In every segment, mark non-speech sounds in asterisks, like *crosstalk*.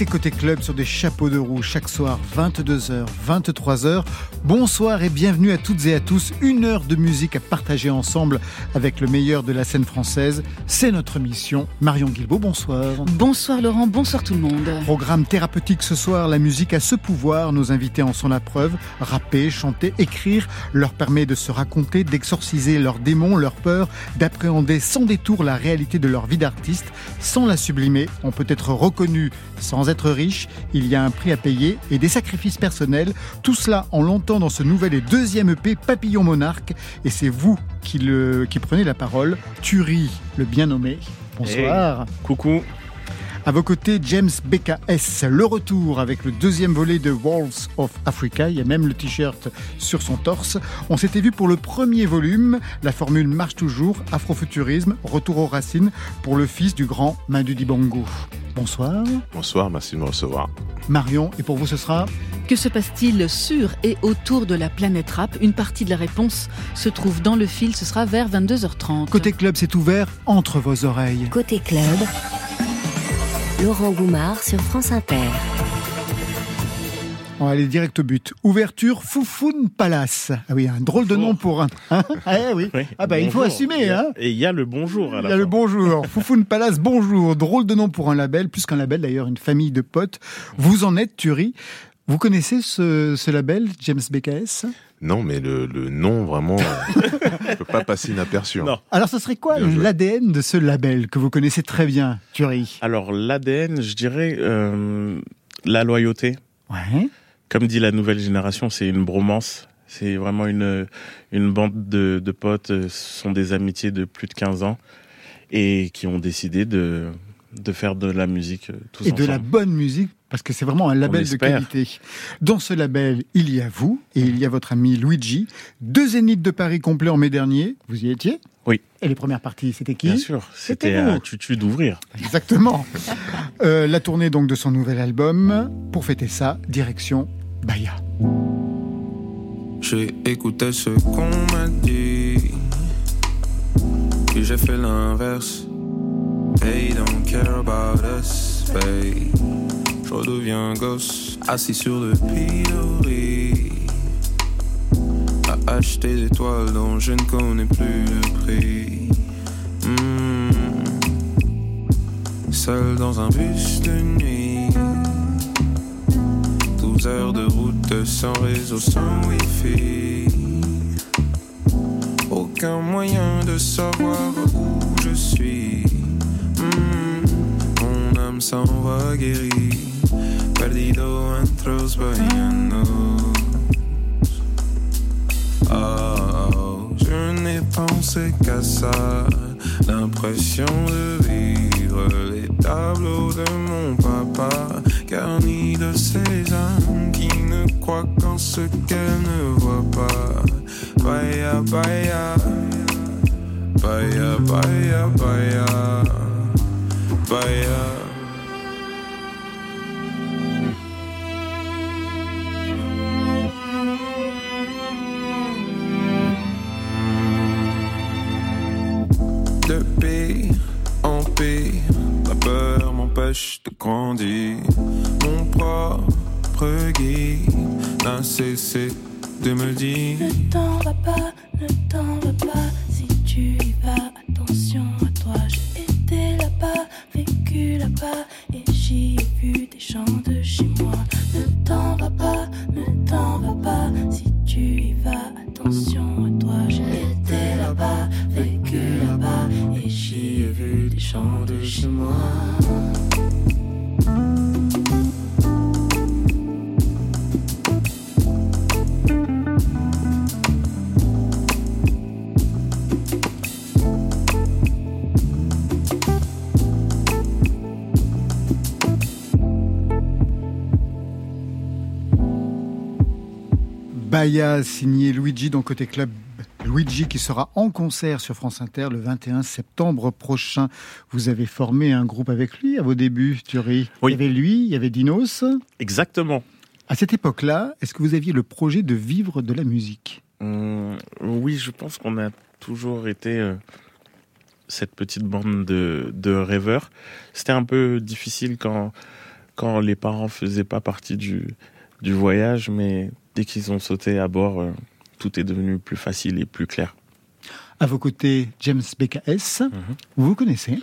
C'est Côté Club sur des chapeaux de roue chaque soir 22h, 23h. Bonsoir et bienvenue à toutes et à tous. Une heure de musique à partager ensemble avec le meilleur de la scène française. C'est notre mission. Marion Guilbault, bonsoir. Bonsoir Laurent, bonsoir tout le monde. Programme thérapeutique ce soir, la musique a ce pouvoir, nos invités en sont la preuve. Rapper, chanter, écrire leur permet de se raconter, d'exorciser leurs démons, leurs peurs, d'appréhender sans détour la réalité de leur vie d'artiste. Sans la sublimer, on peut être reconnu sans être riche, il y a un prix à payer et des sacrifices personnels. Tout cela, on l'entend dans ce nouvel et deuxième EP Papillon Monarque. Et c'est vous qui, le, qui prenez la parole. Turi, le bien nommé. Bonsoir. Coucou. À vos côtés, James BKS, le retour avec le deuxième volet de Walls of Africa. Il y a même le t-shirt sur son torse. On s'était vu pour le premier volume. La formule marche toujours. Afrofuturisme, retour aux racines pour le fils du grand Madu Dibango. Bonsoir. Bonsoir, merci de me recevoir. Marion, et pour vous ce sera Que se passe-t-il sur et autour de la planète rap? Une partie de la réponse se trouve dans le fil, ce sera vers 22h30. Côté club, c'est ouvert entre vos oreilles. Côté club, Laurent Goumard sur France Inter. On va aller direct au but. Ouverture Foufoun Palace. Ah oui, un drôle de nom pour un. Hein ah oui. Oui. Ah bah il faut assumer. Il y a- Hein Et il y a le bonjour à il y a le bonjour. *laughs* Foufoun Palace, bonjour. Drôle de nom pour un label, plus qu'un label d'ailleurs, une famille de potes. Vous en êtes, Thury. Vous connaissez ce, ce label, James BKS Non, mais le, le nom, vraiment, ne peut pas passer inaperçu. hein. Non. Alors, ce serait quoi l'ADN de ce label que vous connaissez très bien, Thury Alors l'ADN, je dirais euh, la loyauté. Ouais. Comme dit la nouvelle génération, c'est une bromance. C'est vraiment une, une bande de, de potes, euh, ce sont des amitiés de plus de 15 ans et qui ont décidé de, de faire de la musique euh, tous Et de la bonne musique, parce que c'est vraiment un label de qualité. Dans ce label, il y a vous et il y a votre ami Luigi. Deux zéniths de Paris complets en mai dernier. Vous y étiez? Oui. Et les premières parties, c'était qui? Bien sûr, C'était un tutu d'ouvrir. Exactement. Euh, la tournée donc de son nouvel album. Pour fêter ça, direction Bahia. J'ai écouté ce qu'on m'a dit. Puis j'ai fait l'inverse. They don't care about us, babe. Je redeviens gosse, assis sur le pilori. À acheter des toiles dont je ne connais plus le prix. Hmm. Seul dans un bus de nuit. 12 heures de route sans réseau, sans wifi. Aucun moyen de savoir où je suis. Hmm, Mon âme s'en va guérie. Perdido entre los. Oh, je n'ai pensé qu'à ça. L'impression de vivre les tableaux de mon papa, garnis ces âmes qui ne croient qu'en ce qu'elles ne voient pas. Baya, baya, baya, baya, baya, baya. De grandir. Mon propre guide n'a cessé de me dire. Ne t'en va pas, Bahia, signé Luigi, dans Côté Club. Luigi qui sera en concert sur France Inter le 21 septembre prochain. Vous avez formé un groupe avec lui à vos débuts, Thierry. Oui. Il y avait lui, il y avait Dinos. Exactement. À cette époque-là, est-ce que vous aviez le projet de vivre de la musique? Hum, oui, je pense qu'on a toujours été euh, cette petite bande de, de rêveurs. C'était un peu difficile quand, quand les parents faisaient pas partie du, du voyage, mais dès qu'ils ont sauté à bord, euh, tout est devenu plus facile et plus clair. À vos côtés, James BKS. Vous vous connaissez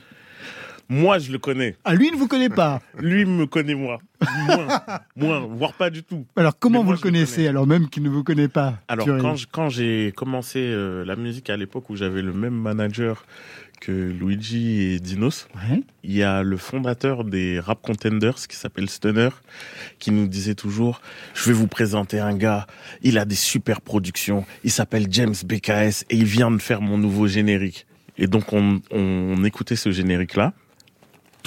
Moi, je le connais. Ah, lui ne vous connaît pas. Lui me connaît moi. Moins, *laughs* moins, voire pas du tout. Alors comment Mais vous moi, le connaissez connais. alors même qu'il ne vous connaît pas Alors Thierry quand j'ai commencé euh, la musique à l'époque où j'avais le même manager que Luigi et Dinos, Ouais. il y a le fondateur des Rap Contenders qui s'appelle Stunner qui nous disait toujours je vais vous présenter un gars, il a des super productions, il s'appelle James BKS et il vient de faire mon nouveau générique. Et donc on, on écoutait ce générique là,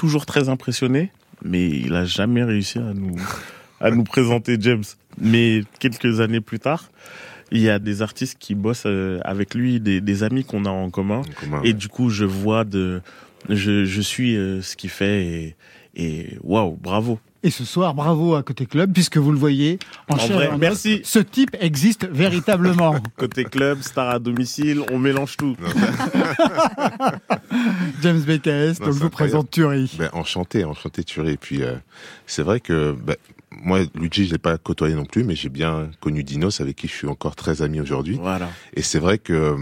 toujours très impressionné, mais il a jamais réussi à nous à nous présenter James. Mais quelques années plus tard, il y a des artistes qui bossent euh, avec lui, des, des amis qu'on a en commun. En commun, Et ouais. du coup, je vois de, je, je suis euh, ce qu'il fait et, et waouh, bravo. Et ce soir, bravo à Côté Club, puisque vous le voyez en, En chair vrai, et en os, merci. Ce type existe véritablement. *laughs* Côté club, star à domicile, on mélange tout. *laughs* James BKS, Non, donc vous présente Thury. Ben, enchanté, enchanté. Et puis euh, c'est vrai que ben, moi, Luigi, je l'ai pas côtoyé non plus, mais j'ai bien connu Dinos, avec qui je suis encore très ami aujourd'hui. Voilà. Et c'est vrai que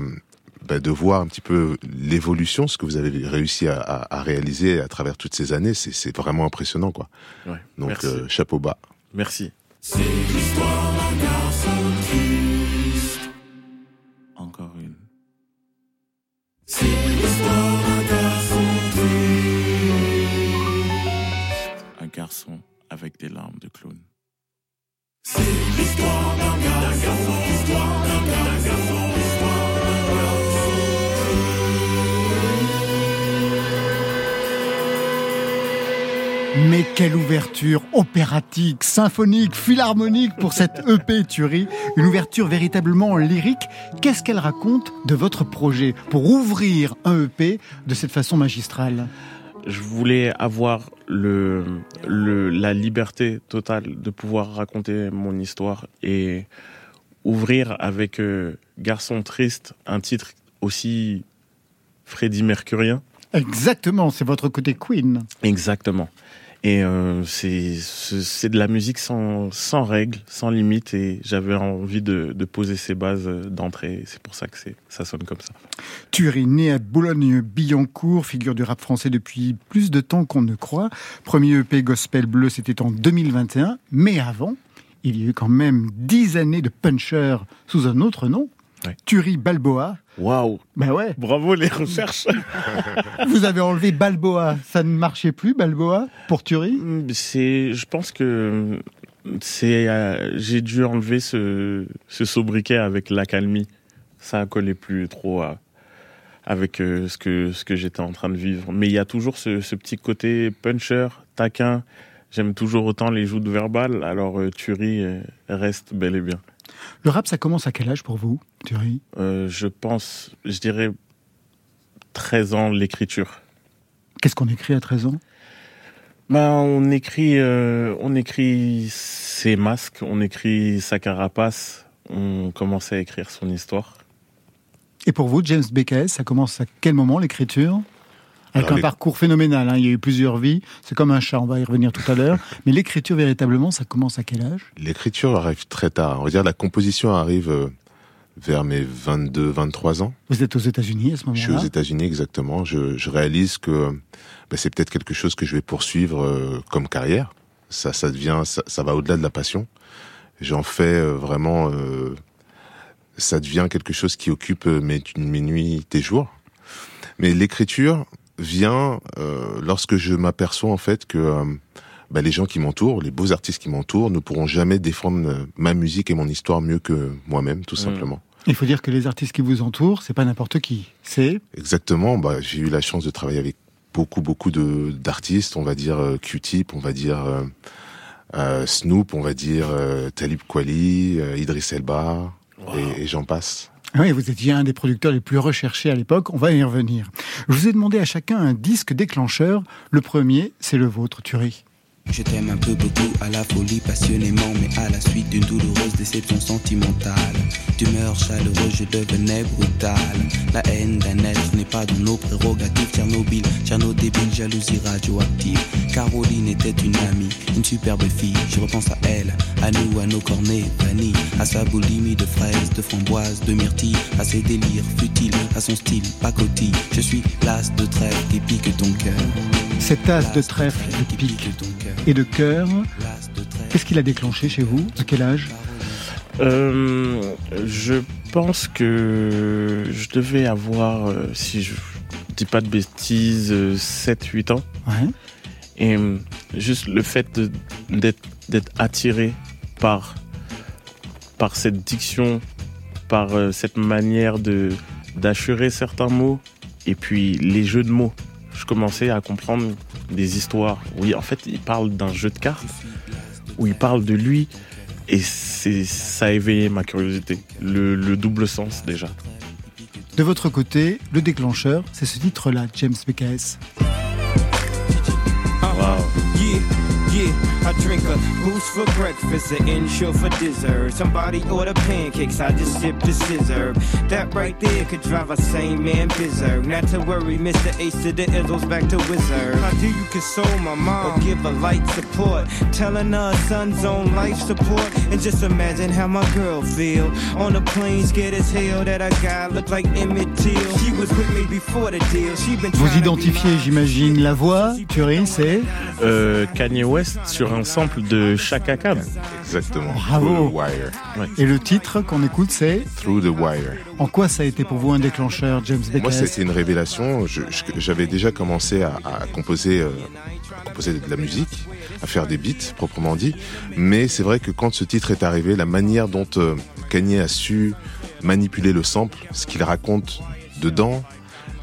ben, de voir un petit peu l'évolution, ce que vous avez réussi à, à- à réaliser à travers toutes ces années, c'est c'est vraiment impressionnant, quoi. Ouais. Donc Merci. euh, chapeau bas. Merci. Encore une. Un Mais quelle ouverture opératique, symphonique, philharmonique pour cette EP Thury. Une ouverture véritablement lyrique. Qu'est-ce qu'elle raconte de votre projet pour ouvrir un EP de cette façon magistrale? Je voulais avoir le, le, la liberté totale de pouvoir raconter mon histoire et ouvrir avec euh, Garçon triste un titre aussi Freddie Mercurien. Exactement, c'est votre côté Queen. Exactement. Et euh, c'est de la musique sans, sans règles, sans limite, et j'avais envie de, de poser ces bases euh, d'entrée. C'est pour ça que ça sonne comme ça. Thury, né à Boulogne-Billancourt, figure du rap français depuis plus de temps qu'on ne croit. Premier EP Gospel Bleu, c'était en 2021. Mais avant, il y a eu quand même dix années de puncher sous un autre nom. Ouais. Thury Balboa. Waouh Ben ouais, Bravo les recherches *laughs* vous avez enlevé Balboa. Ça ne marchait plus, Balboa, pour Thury C'est, je pense que c'est, euh, j'ai dû enlever ce, ce sobriquet avec l'accalmie. Ça collait plus trop à- avec euh, ce que ce que j'étais en train de vivre. Mais il y a toujours ce, ce petit côté puncher, taquin. J'aime toujours autant les joutes verbales. Alors euh, Thury euh, reste bel et bien. Le rap, ça commence à quel âge pour vous, Thury Euh, je pense, je dirais 13 ans l'écriture. Qu'est-ce qu'on écrit à 13 ans? Ben, on écrit, euh, on écrit ses masques, on écrit sa carapace. On commençait à écrire son histoire. Et pour vous, James BKS, ça commence à quel moment l'écriture? Avec Alors, un les- parcours phénoménal, hein, il y a eu plusieurs vies, c'est comme un chat, on va y revenir tout à l'heure. *laughs* Mais l'écriture, véritablement, ça commence à quel âge? L'écriture arrive très tard. On va dire la composition arrive euh, vers mes 22, 23 ans. Vous êtes aux États-Unis à ce Je suis aux moment-là? États-Unis exactement. Je, je réalise que bah, c'est peut-être quelque chose que je vais poursuivre euh, comme carrière. Ça, ça devient, ça, ça va au-delà de la passion. J'en fais euh, vraiment, euh, ça devient quelque chose qui occupe mes, mes nuits, tes jours. Mais l'écriture vient euh, lorsque je m'aperçois en fait que euh, bah, les gens qui m'entourent, les beaux artistes qui m'entourent, ne pourront jamais défendre ma musique et mon histoire mieux que moi-même, tout Mm. simplement. Il faut dire que les artistes qui vous entourent, c'est pas n'importe qui. C'est Exactement. Bah, j'ai eu la chance de travailler avec beaucoup, beaucoup de d'artistes. On va dire euh, Q-Tip, on va dire euh, euh, Snoop, on va dire Talib Kweli, Idriss Elba, et, et j'en passe. Oui, vous étiez un des producteurs les plus recherchés à l'époque, on va y revenir. Je vous ai demandé à chacun un disque déclencheur. Le premier, c'est le vôtre, Thury. Je t'aime un peu beaucoup à la folie passionnément, mais à la suite d'une douloureuse déception sentimentale. D'humeur chaleureuse, je devenais brutal. La haine d'un être n'est pas dans nos prérogatives. Tchernobyl, Tcherno débile, jalousie radioactive. Caroline était une amie, une superbe fille. Je repense à elle, à nous, à nos cornets bannis, à sa boulimie de fraises, de framboises, de myrtilles, à ses délires futiles, à son style pacotille. Je suis l'as de trèfle qui pique ton cœur. Cet as de trèfle de pique et de cœur, qu'est-ce qu'il a déclenché chez vous? À quel âge? Euh, je pense que je devais avoir, euh, si je dis pas de bêtises, 7-8 ans. Ouais. Et euh, juste le fait d'être attiré par, par cette diction, par euh, cette manière de d'acherer certains mots, et puis les jeux de mots. Je commençais à comprendre des histoires. Oui, en fait, il parle d'un jeu de cartes, où il parle de lui, et c'est ça a éveillé ma curiosité. Le, le double sens déjà. De votre côté, le déclencheur, c'est ce titre-là, James BKS. Waouh. Yeah, yeah, I drink a boost for breakfast, an insure for dessert. Somebody order pancakes, I just sip the scissor. That right there could drive a sane man berserk. Not to worry, Mr. Ace to the Izzles back to Wizard. How do you console my mom or give her light support? Telling her son's on life support. And just imagine how my girl feel. On the plane, scared as hell that a guy looked like Emmett Till. She was with me before the deal. She been Vous trying to identifiez, j'imagine, la voix, Thury, c'est Euh, Kanye West sur un sample de Chaka Khan. Exactement. Bravo. Through the Wire. Et le titre qu'on écoute, c'est Through the Wire. En quoi ça a été pour vous un déclencheur, James Moi, BKS c'était une révélation. J'avais déjà commencé à, à composer, euh, à composer de la musique, à faire des beats proprement dit. Mais c'est vrai que quand ce titre est arrivé, la manière dont euh, Kanye a su manipuler le sample, ce qu'il raconte dedans,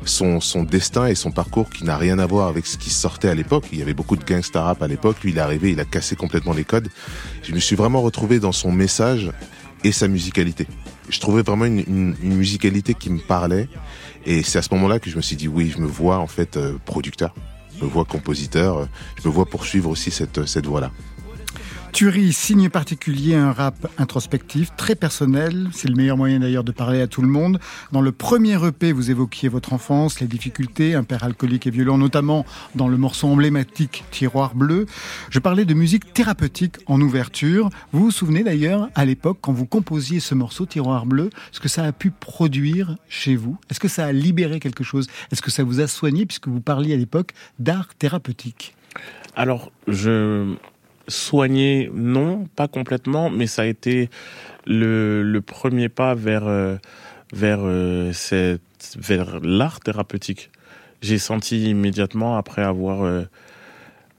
son, son destin et son parcours qui n'a rien à voir avec ce qui sortait à l'époque. Il y avait beaucoup de gangsta rap à l'époque. Lui, il est arrivé, il a cassé complètement les codes. Je me suis vraiment retrouvé dans son message et sa musicalité. Je trouvais vraiment une, une- une musicalité qui me parlait. Et c'est à ce moment-là que je me suis dit, oui, je me vois en fait euh, producteur, je me vois compositeur, je me vois poursuivre aussi cette, cette voie-là. Thury, signe particulier, un rap introspectif, très personnel. C'est le meilleur moyen d'ailleurs de parler à tout le monde. Dans le premier EP, vous évoquiez votre enfance, les difficultés, un père alcoolique et violent, notamment dans le morceau emblématique Tiroir bleu. Je parlais de musique thérapeutique en ouverture. Vous vous souvenez d'ailleurs, à l'époque, quand vous composiez ce morceau Tiroir bleu, ce que ça a pu produire chez vous? Est-ce que ça a libéré quelque chose? Est-ce que ça vous a soigné, puisque vous parliez à l'époque d'art thérapeutique? Alors, je soigner, non, pas complètement, mais ça a été le, le premier pas vers, euh, vers, euh, cette, vers l'art thérapeutique. J'ai senti immédiatement, après avoir euh,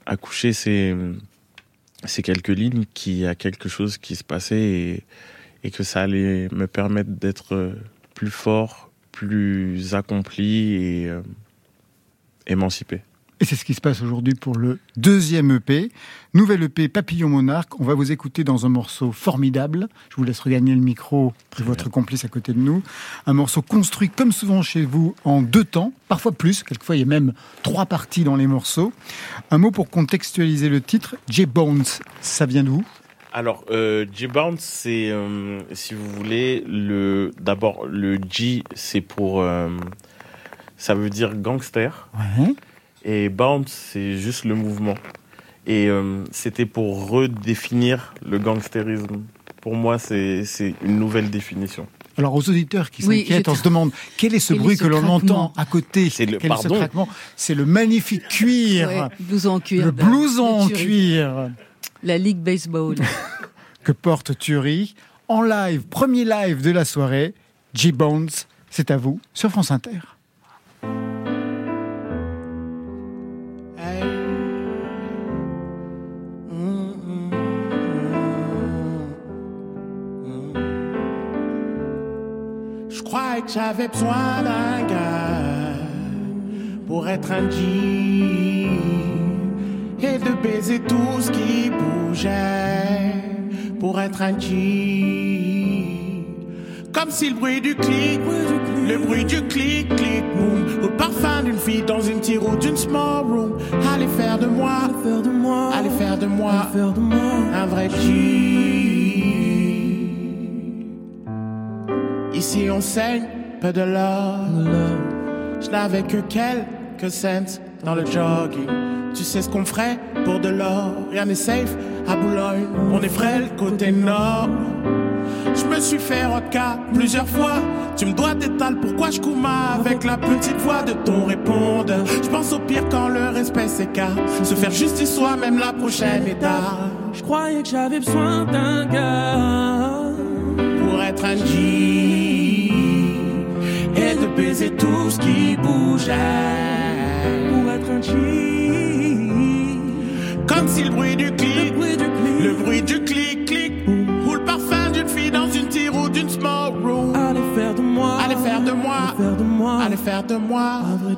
accouché ces, ces quelques lignes, qu'il y a quelque chose qui se passait et, et que ça allait me permettre d'être euh, plus fort, plus accompli et émancipé. Et c'est ce qui se passe aujourd'hui pour le deuxième EP. Nouvelle EP Papillon Monarque. On va vous écouter dans un morceau formidable. Je vous laisse regagner le micro de votre complice à côté de nous. Un morceau construit comme souvent chez vous en deux temps, parfois plus. Quelquefois, il y a même trois parties dans les morceaux. Un mot pour contextualiser le titre. J-Bones, ça vient d'où? Alors, euh, G-Bounce, c'est, euh, si vous voulez, le d'abord, le G, c'est pour... euh, ça veut dire gangster. Ouais. Et bounce, c'est juste le mouvement. Et euh, c'était pour redéfinir le gangstérisme. Pour moi, c'est c'est une nouvelle définition. Alors aux auditeurs qui Oui, s'inquiètent, on se demande quel est ce Quel est bruit ce que l'on entend à côté C'est le- Quel est ce le magnifique cuir, Ouais, blouson en cuir. le blouson en Thury. cuir. La Ligue Baseball. *laughs* que porte Thury en live, premier live de la soirée. J-Bones, c'est à vous sur France Inter. J'avais besoin d'un gars pour être un G et de baiser tout ce qui bougeait pour être un G. Comme si le bruit du clic, le bruit du clic, clic, boom. Au parfum d'une fille dans une ou d'une small room. Allez faire de moi, Faire de moi, allez faire de moi faire de moi. un vrai G. Ici on saigne, peu de love. Je n'avais que quelques cents dans le jogging. Tu sais ce qu'on ferait pour de l'or. Rien n'est safe à Boulogne. On est frais le côté nord. Je me suis fait roca plusieurs fois. Tu me dois des tales, pourquoi je couma avec la petite voix de ton répondeur. Je pense au pire quand le respect s'écarte. Se faire justice soi-même la prochaine étape. Je croyais que j'avais besoin d'un gars. pour être un G bougeait. Pour être un G. Comme si le bruit du clic, Le bruit du clic. le bruit du clic, clic, ou le parfum d'une fille dans une tire ou d'une small room. Allez faire de moi. Allez faire de moi, Allez faire de moi. allez faire de moi. Un vrai.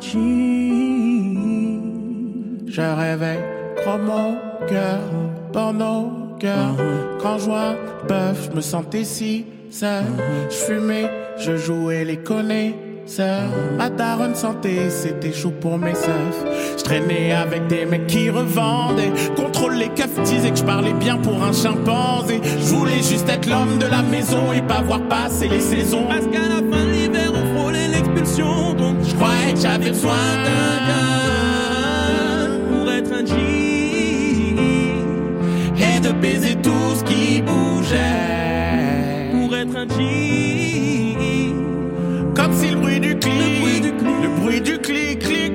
Je réveille, crois mon cœur, dans nos cœurs. Quand je vois bœuf, je me sentais si seul. Je fumais, je jouais les connaisseurs. Ma daronne santé, c'était chaud pour mes seufs. Je traînais avec des mecs qui revendaient. Contrôle les keufs, disaient que je parlais bien pour un chimpanzé. Je voulais juste être l'homme de la maison et pas voir passer les saisons. Parce qu'à la fin de l'hiver, on frôlait l'expulsion. Donc Je croyais que j'avais besoin d'un gars. pour être un G. et de baiser tout ce qui bougeait. Clic, Le bruit du clic. clic, clic,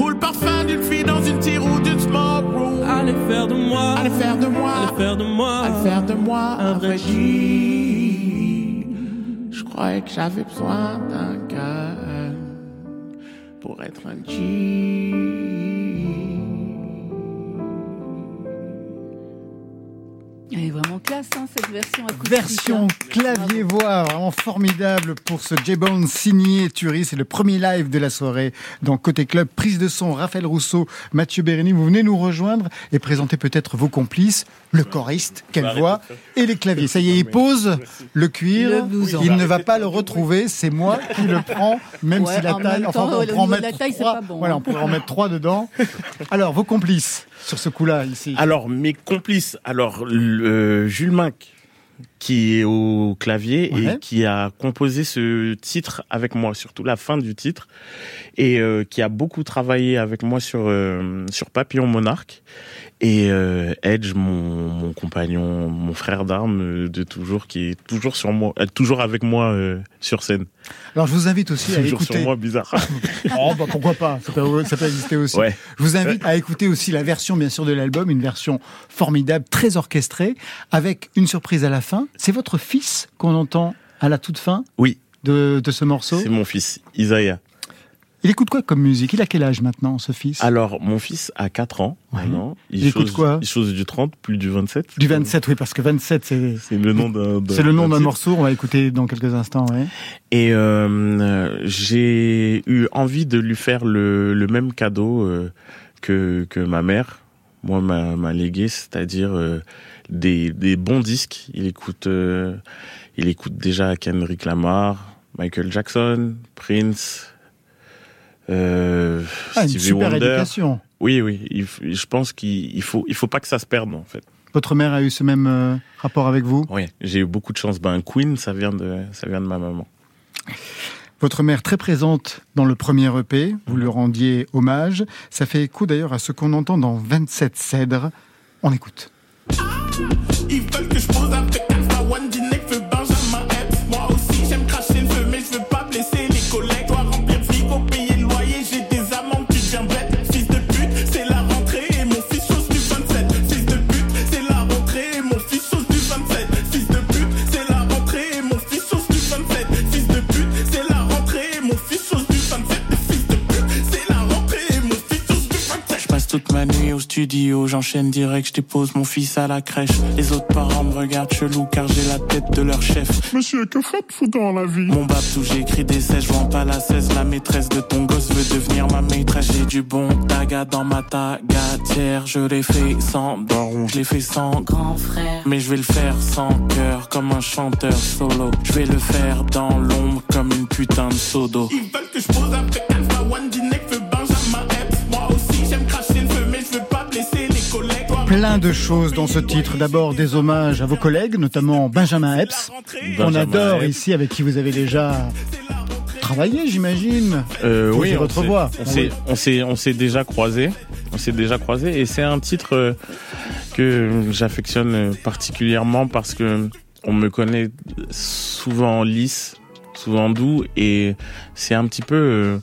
ou le parfum d'une fille dans une tire ou d'une smoke room. Allez faire de moi. Allez faire de moi, Allez faire de moi. allez faire de moi un vrai G. Je croyais que j'avais besoin d'un gars pour être un G. Elle est vraiment classe, hein, cette version acoustique. Version hein. clavier-voix, vraiment formidable pour ce J-Bone signé Turi. C'est le premier live de la soirée dans Côté Club. Prise de son, Raphaël Rousseau, Mathieu Bérény. Vous venez nous rejoindre et présenter peut-être vos complices, le choriste, quelle voix, et les claviers. Ça y est, il pose le cuir. Il ne va pas le retrouver. C'est moi qui le prends, même Ouais, si la en taille, enfin, on pourra en mettre taille, trois. pas bon, Voilà, on pourra en mettre trois dedans. Alors, vos complices sur ce coup-là, ici. Alors, mes complices, alors, le, Jules Minck, qui est au clavier Ouais. et qui a composé ce titre avec moi, surtout la fin du titre, et euh, qui a beaucoup travaillé avec moi sur, euh, sur Papillon Monarque. Et euh, Edge, mon, mon compagnon, mon frère d'armes de toujours, qui est toujours sur moi, toujours avec moi sur scène. Alors, je vous invite aussi à écouter. sur moi, bizarre. *laughs* Oh, bah pourquoi pas ça peut, ça peut exister aussi. Ouais. Je vous invite à écouter aussi la version, bien sûr, de l'album, une version formidable, très orchestrée, avec une surprise à la fin. C'est votre fils qu'on entend à la toute fin Oui, de, de ce morceau. c'est mon fils, Isaiah. Il écoute quoi comme musique? Il a quel âge maintenant, ce fils? Alors, mon fils a 4 ans maintenant. Il écoute chose- quoi? Il chose du 30, plus du 27. Du 27, oui, parce que 27, c'est... C'est le nom d'un. C'est le nom d'un morceau, on va écouter dans quelques instants. Ouais. Et euh, euh, j'ai eu envie de lui faire le, le même cadeau euh, que, que ma mère, moi, m'a, m'a légué, c'est-à-dire euh, des, des bons disques. Il écoute, euh, il écoute déjà Kendrick Lamar, Michael Jackson, Prince, euh, Ah, une super Wonder. éducation. Oui, oui. il je pense qu'il il faut, il faut pas que ça se perde en fait. Votre mère a eu ce même euh, rapport avec vous? Oui, j'ai eu beaucoup de chance. Ben, Queen, ça vient de, ça vient de ma maman. Votre mère très présente dans le premier EP, vous lui rendiez hommage. Ça fait écho d'ailleurs à ce qu'on entend dans 27 Cèdres. On écoute. Ils veulent que je pose avec studio, j'enchaîne direct, je dépose mon fils à la crèche. Les autres parents me regardent chelou car j'ai la tête de leur chef. Monsieur, que faites-vous dans la vie? Mon babtou, j'ai écrit des sèches, vends pas la 16. La maîtresse de ton gosse veut devenir ma maîtresse. J'ai du bon taga dans ma tagatière. Je l'ai fait sans baron, je l'ai fait sans grand frère. Mais je vais le faire sans cœur, comme un chanteur solo. Je vais le faire dans l'ombre, comme une putain de sodo. Ils veulent que je pose après Alpha One, Dinek, Plein de choses dans ce titre. D'abord des hommages à vos collègues, notamment Benjamin Epps. On Benjamin adore Epps. ici, avec qui vous avez déjà travaillé, j'imagine. Euh, oui, on votre voix. On s'est, on s'est, on déjà croisés. On s'est déjà croisés et c'est un titre euh, que j'affectionne particulièrement parce que on me connaît souvent lisse, souvent doux et c'est un petit peu euh,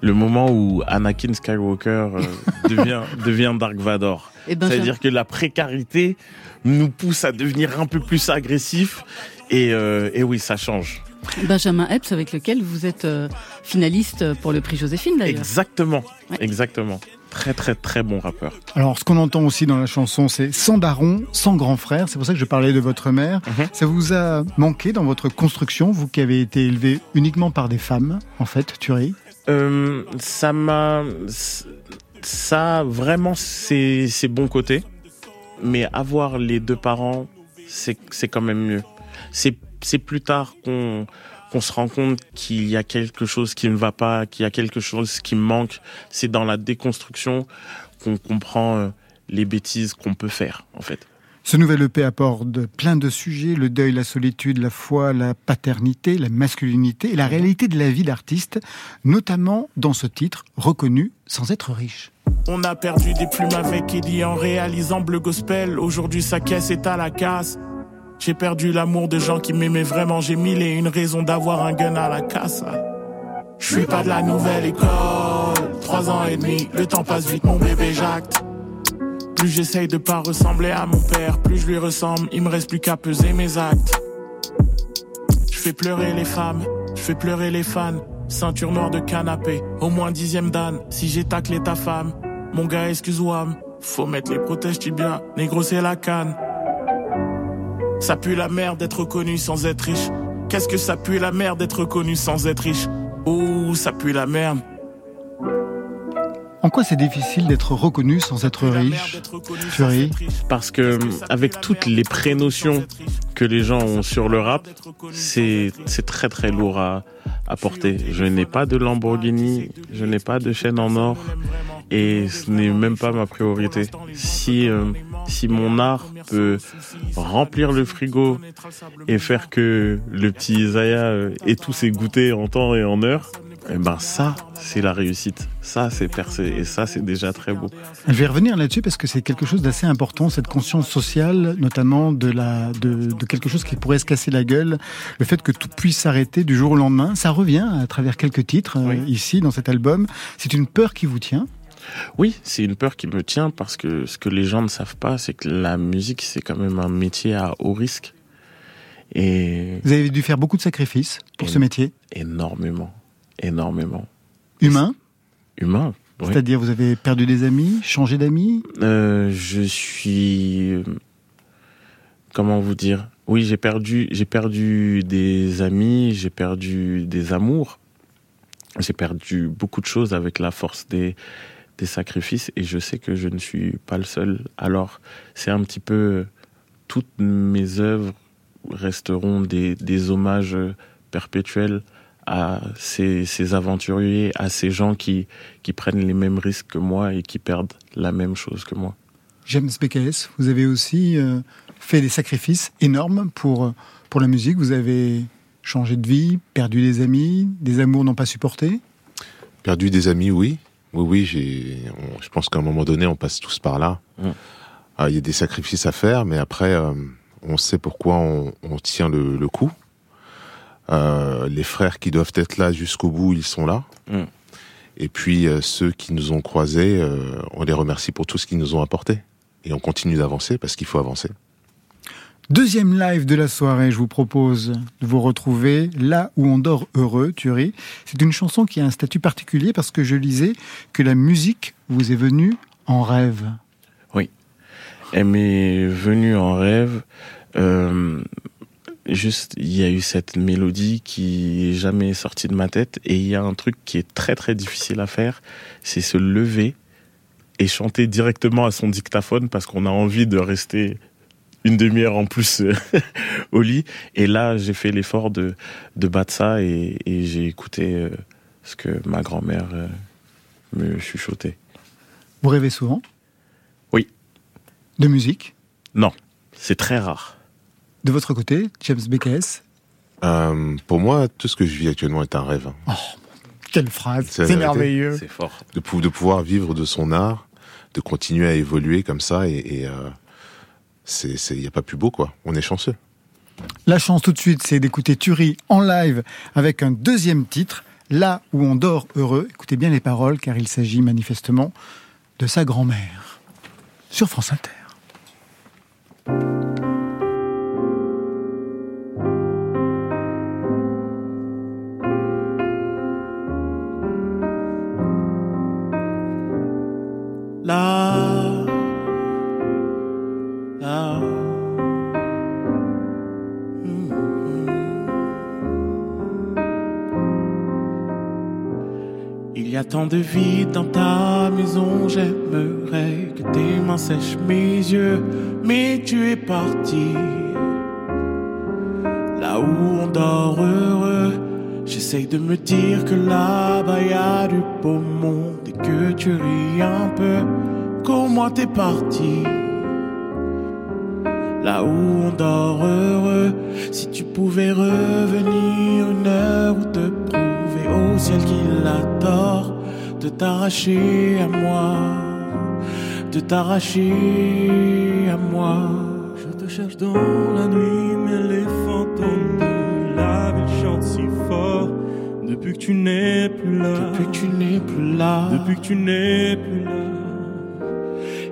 le moment où Anakin Skywalker euh, *laughs* devient, devient Dark Vador. Et Benjamin- C'est-à-dire que la précarité nous pousse à devenir un peu plus agressif et, euh, et oui, ça change. Benjamin Epps, avec lequel vous êtes euh, finaliste pour le prix Joséphine d'ailleurs. Exactement, Ouais. exactement. Très très très bon rappeur. Alors, ce qu'on entend aussi dans la chanson, c'est sans daron, sans grand frère. C'est pour ça que je parlais de votre mère. Mhm. Ça vous a manqué dans votre construction, vous qui avez été élevé uniquement par des femmes, en fait, Thury Euh, ça m'a, ça vraiment c'est c'est bon côté, mais avoir les deux parents c'est c'est quand même mieux. C'est c'est plus tard qu'on qu'on se rend compte qu'il y a quelque chose qui ne va pas, qu'il y a quelque chose qui manque. C'est dans la déconstruction qu'on comprend euh, les bêtises qu'on peut faire en fait. Ce nouvel EP apporte plein de sujets, le deuil, la solitude, la foi, la paternité, la masculinité et la réalité de la vie d'artiste, notamment dans ce titre reconnu sans être riche. On a perdu des plumes avec Eddie en réalisant Bleu Gospel. Aujourd'hui, sa caisse est à la casse. J'ai perdu l'amour de gens qui m'aimaient vraiment. J'ai mille et une raisons d'avoir un gun à la casse. Je suis pas de la nouvelle école. Trois ans et demi, le temps passe vite, mon bébé jacte. Plus j'essaye de pas ressembler à mon père, plus je lui ressemble. Il me reste plus qu'à peser mes actes. Je fais pleurer les femmes, je fais pleurer les fans. Ceinture noire de canapé, au moins dixième dan. Si j'ai taclé ta femme, mon gars, excuse-moi. Faut mettre les protèges tibia, négro, c'est la canne. Ça pue la merde d'être reconnu sans être riche. Qu'est-ce que ça pue la merde d'être reconnu sans être riche? Ouh, ça pue la merde. En quoi c'est difficile d'être reconnu sans être riche Thury Parce que avec toutes les prénotions que les gens ont sur le rap, c'est c'est très très lourd à, à porter. Je n'ai pas de Lamborghini, je n'ai pas de chaîne en or et ce n'est même pas ma priorité. Si euh, si mon art peut remplir le frigo et faire que le petit Isaiah euh, ait tous ses goûters en temps et en heure, eh ben ça c'est la réussite. Ça c'est percé et ça c'est déjà très beau. Je vais revenir là-dessus parce que c'est quelque chose d'assez important, cette conscience sociale, notamment de, la, de, de quelque chose qui pourrait se casser la gueule, le fait que tout puisse s'arrêter du jour au lendemain. Ça revient à travers quelques titres euh, ici dans cet album. C'est une peur qui vous tient? Oui, c'est une peur qui me tient parce que ce que les gens ne savent pas, c'est que la musique, c'est quand même un métier à haut risque. Et Vous avez dû faire beaucoup de sacrifices pour ce métier énormément, énormément. humain, Humain, oui. c'est-à-dire vous avez perdu des amis, changé d'amis? Euh, je suis... Comment vous dire? Oui, j'ai perdu, j'ai perdu des amis, j'ai perdu des amours. J'ai perdu beaucoup de choses avec la force des, des sacrifices et je sais que je ne suis pas le seul. Alors, c'est un petit peu... Toutes mes œuvres resteront des, des hommages perpétuels à ces, ces aventuriers, à ces gens qui, qui prennent les mêmes risques que moi et qui perdent la même chose que moi. James BKS, vous avez aussi euh, fait des sacrifices énormes pour, euh, pour la musique. Vous avez changé de vie, perdu des amis, des amours n'ont pas supporté? Perdu des amis, oui. Oui, oui, on- Je pense qu'à un moment donné, on passe tous par là. Mm. Ah, Il y a des sacrifices à faire, mais après, euh, on sait pourquoi on, on tient le, le coup. Euh, les frères qui doivent être là jusqu'au bout, ils sont là. Mm. Et puis euh, ceux qui nous ont croisés, on les remercie pour tout ce qu'ils nous ont apporté. Et on continue d'avancer parce qu'il faut avancer. Deuxième live de la soirée, je vous propose de vous retrouver là où on dort heureux, Thury. C'est une chanson qui a un statut particulier parce que je lisais que la musique vous est venue en rêve. Elle m'est venue en rêve. Euh, juste, il y a eu cette mélodie qui est jamais sortie de ma tête et il y a un truc qui est très très difficile à faire, c'est se lever et chanter directement à son dictaphone parce qu'on a envie de rester une demi-heure en plus euh, *laughs* au lit. Et là, j'ai fait l'effort de, de battre ça et, et j'ai écouté euh, ce que ma grand-mère euh, me chuchotait. Vous rêvez souvent? Oui. De musique? Non, c'est très rare. De votre côté, James BKS Euh, pour moi, tout ce que je vis actuellement est un rêve. Oh, quelle phrase C'est merveilleux. C'est fort. De, pou- de pouvoir vivre de son art, de continuer à évoluer comme ça, et euh, c'est, c'est, y a pas plus beau, quoi. On est chanceux. La chance tout de suite, c'est d'écouter Turi en live avec un deuxième titre, Là où on dort heureux. Écoutez bien les paroles, car il s'agit manifestement de sa grand-mère. Sur France Inter. De vide dans ta maison, j'aimerais que tes mains sèchent mes yeux, mais tu es parti. Là où on dort heureux, j'essaye de me dire que là-bas y a du beau monde et que tu ris un peu, qu'au moins t'es parti. Là où on dort heureux, si tu pouvais revenir une heure ou te prouver au ciel qu'il a tort de t'arracher à moi, de t'arracher à moi. Je te cherche dans la nuit, mais les fantômes de la ville chantent si fort. Depuis que tu n'es plus là, Depuis que tu n'es plus là, depuis que tu n'es plus là.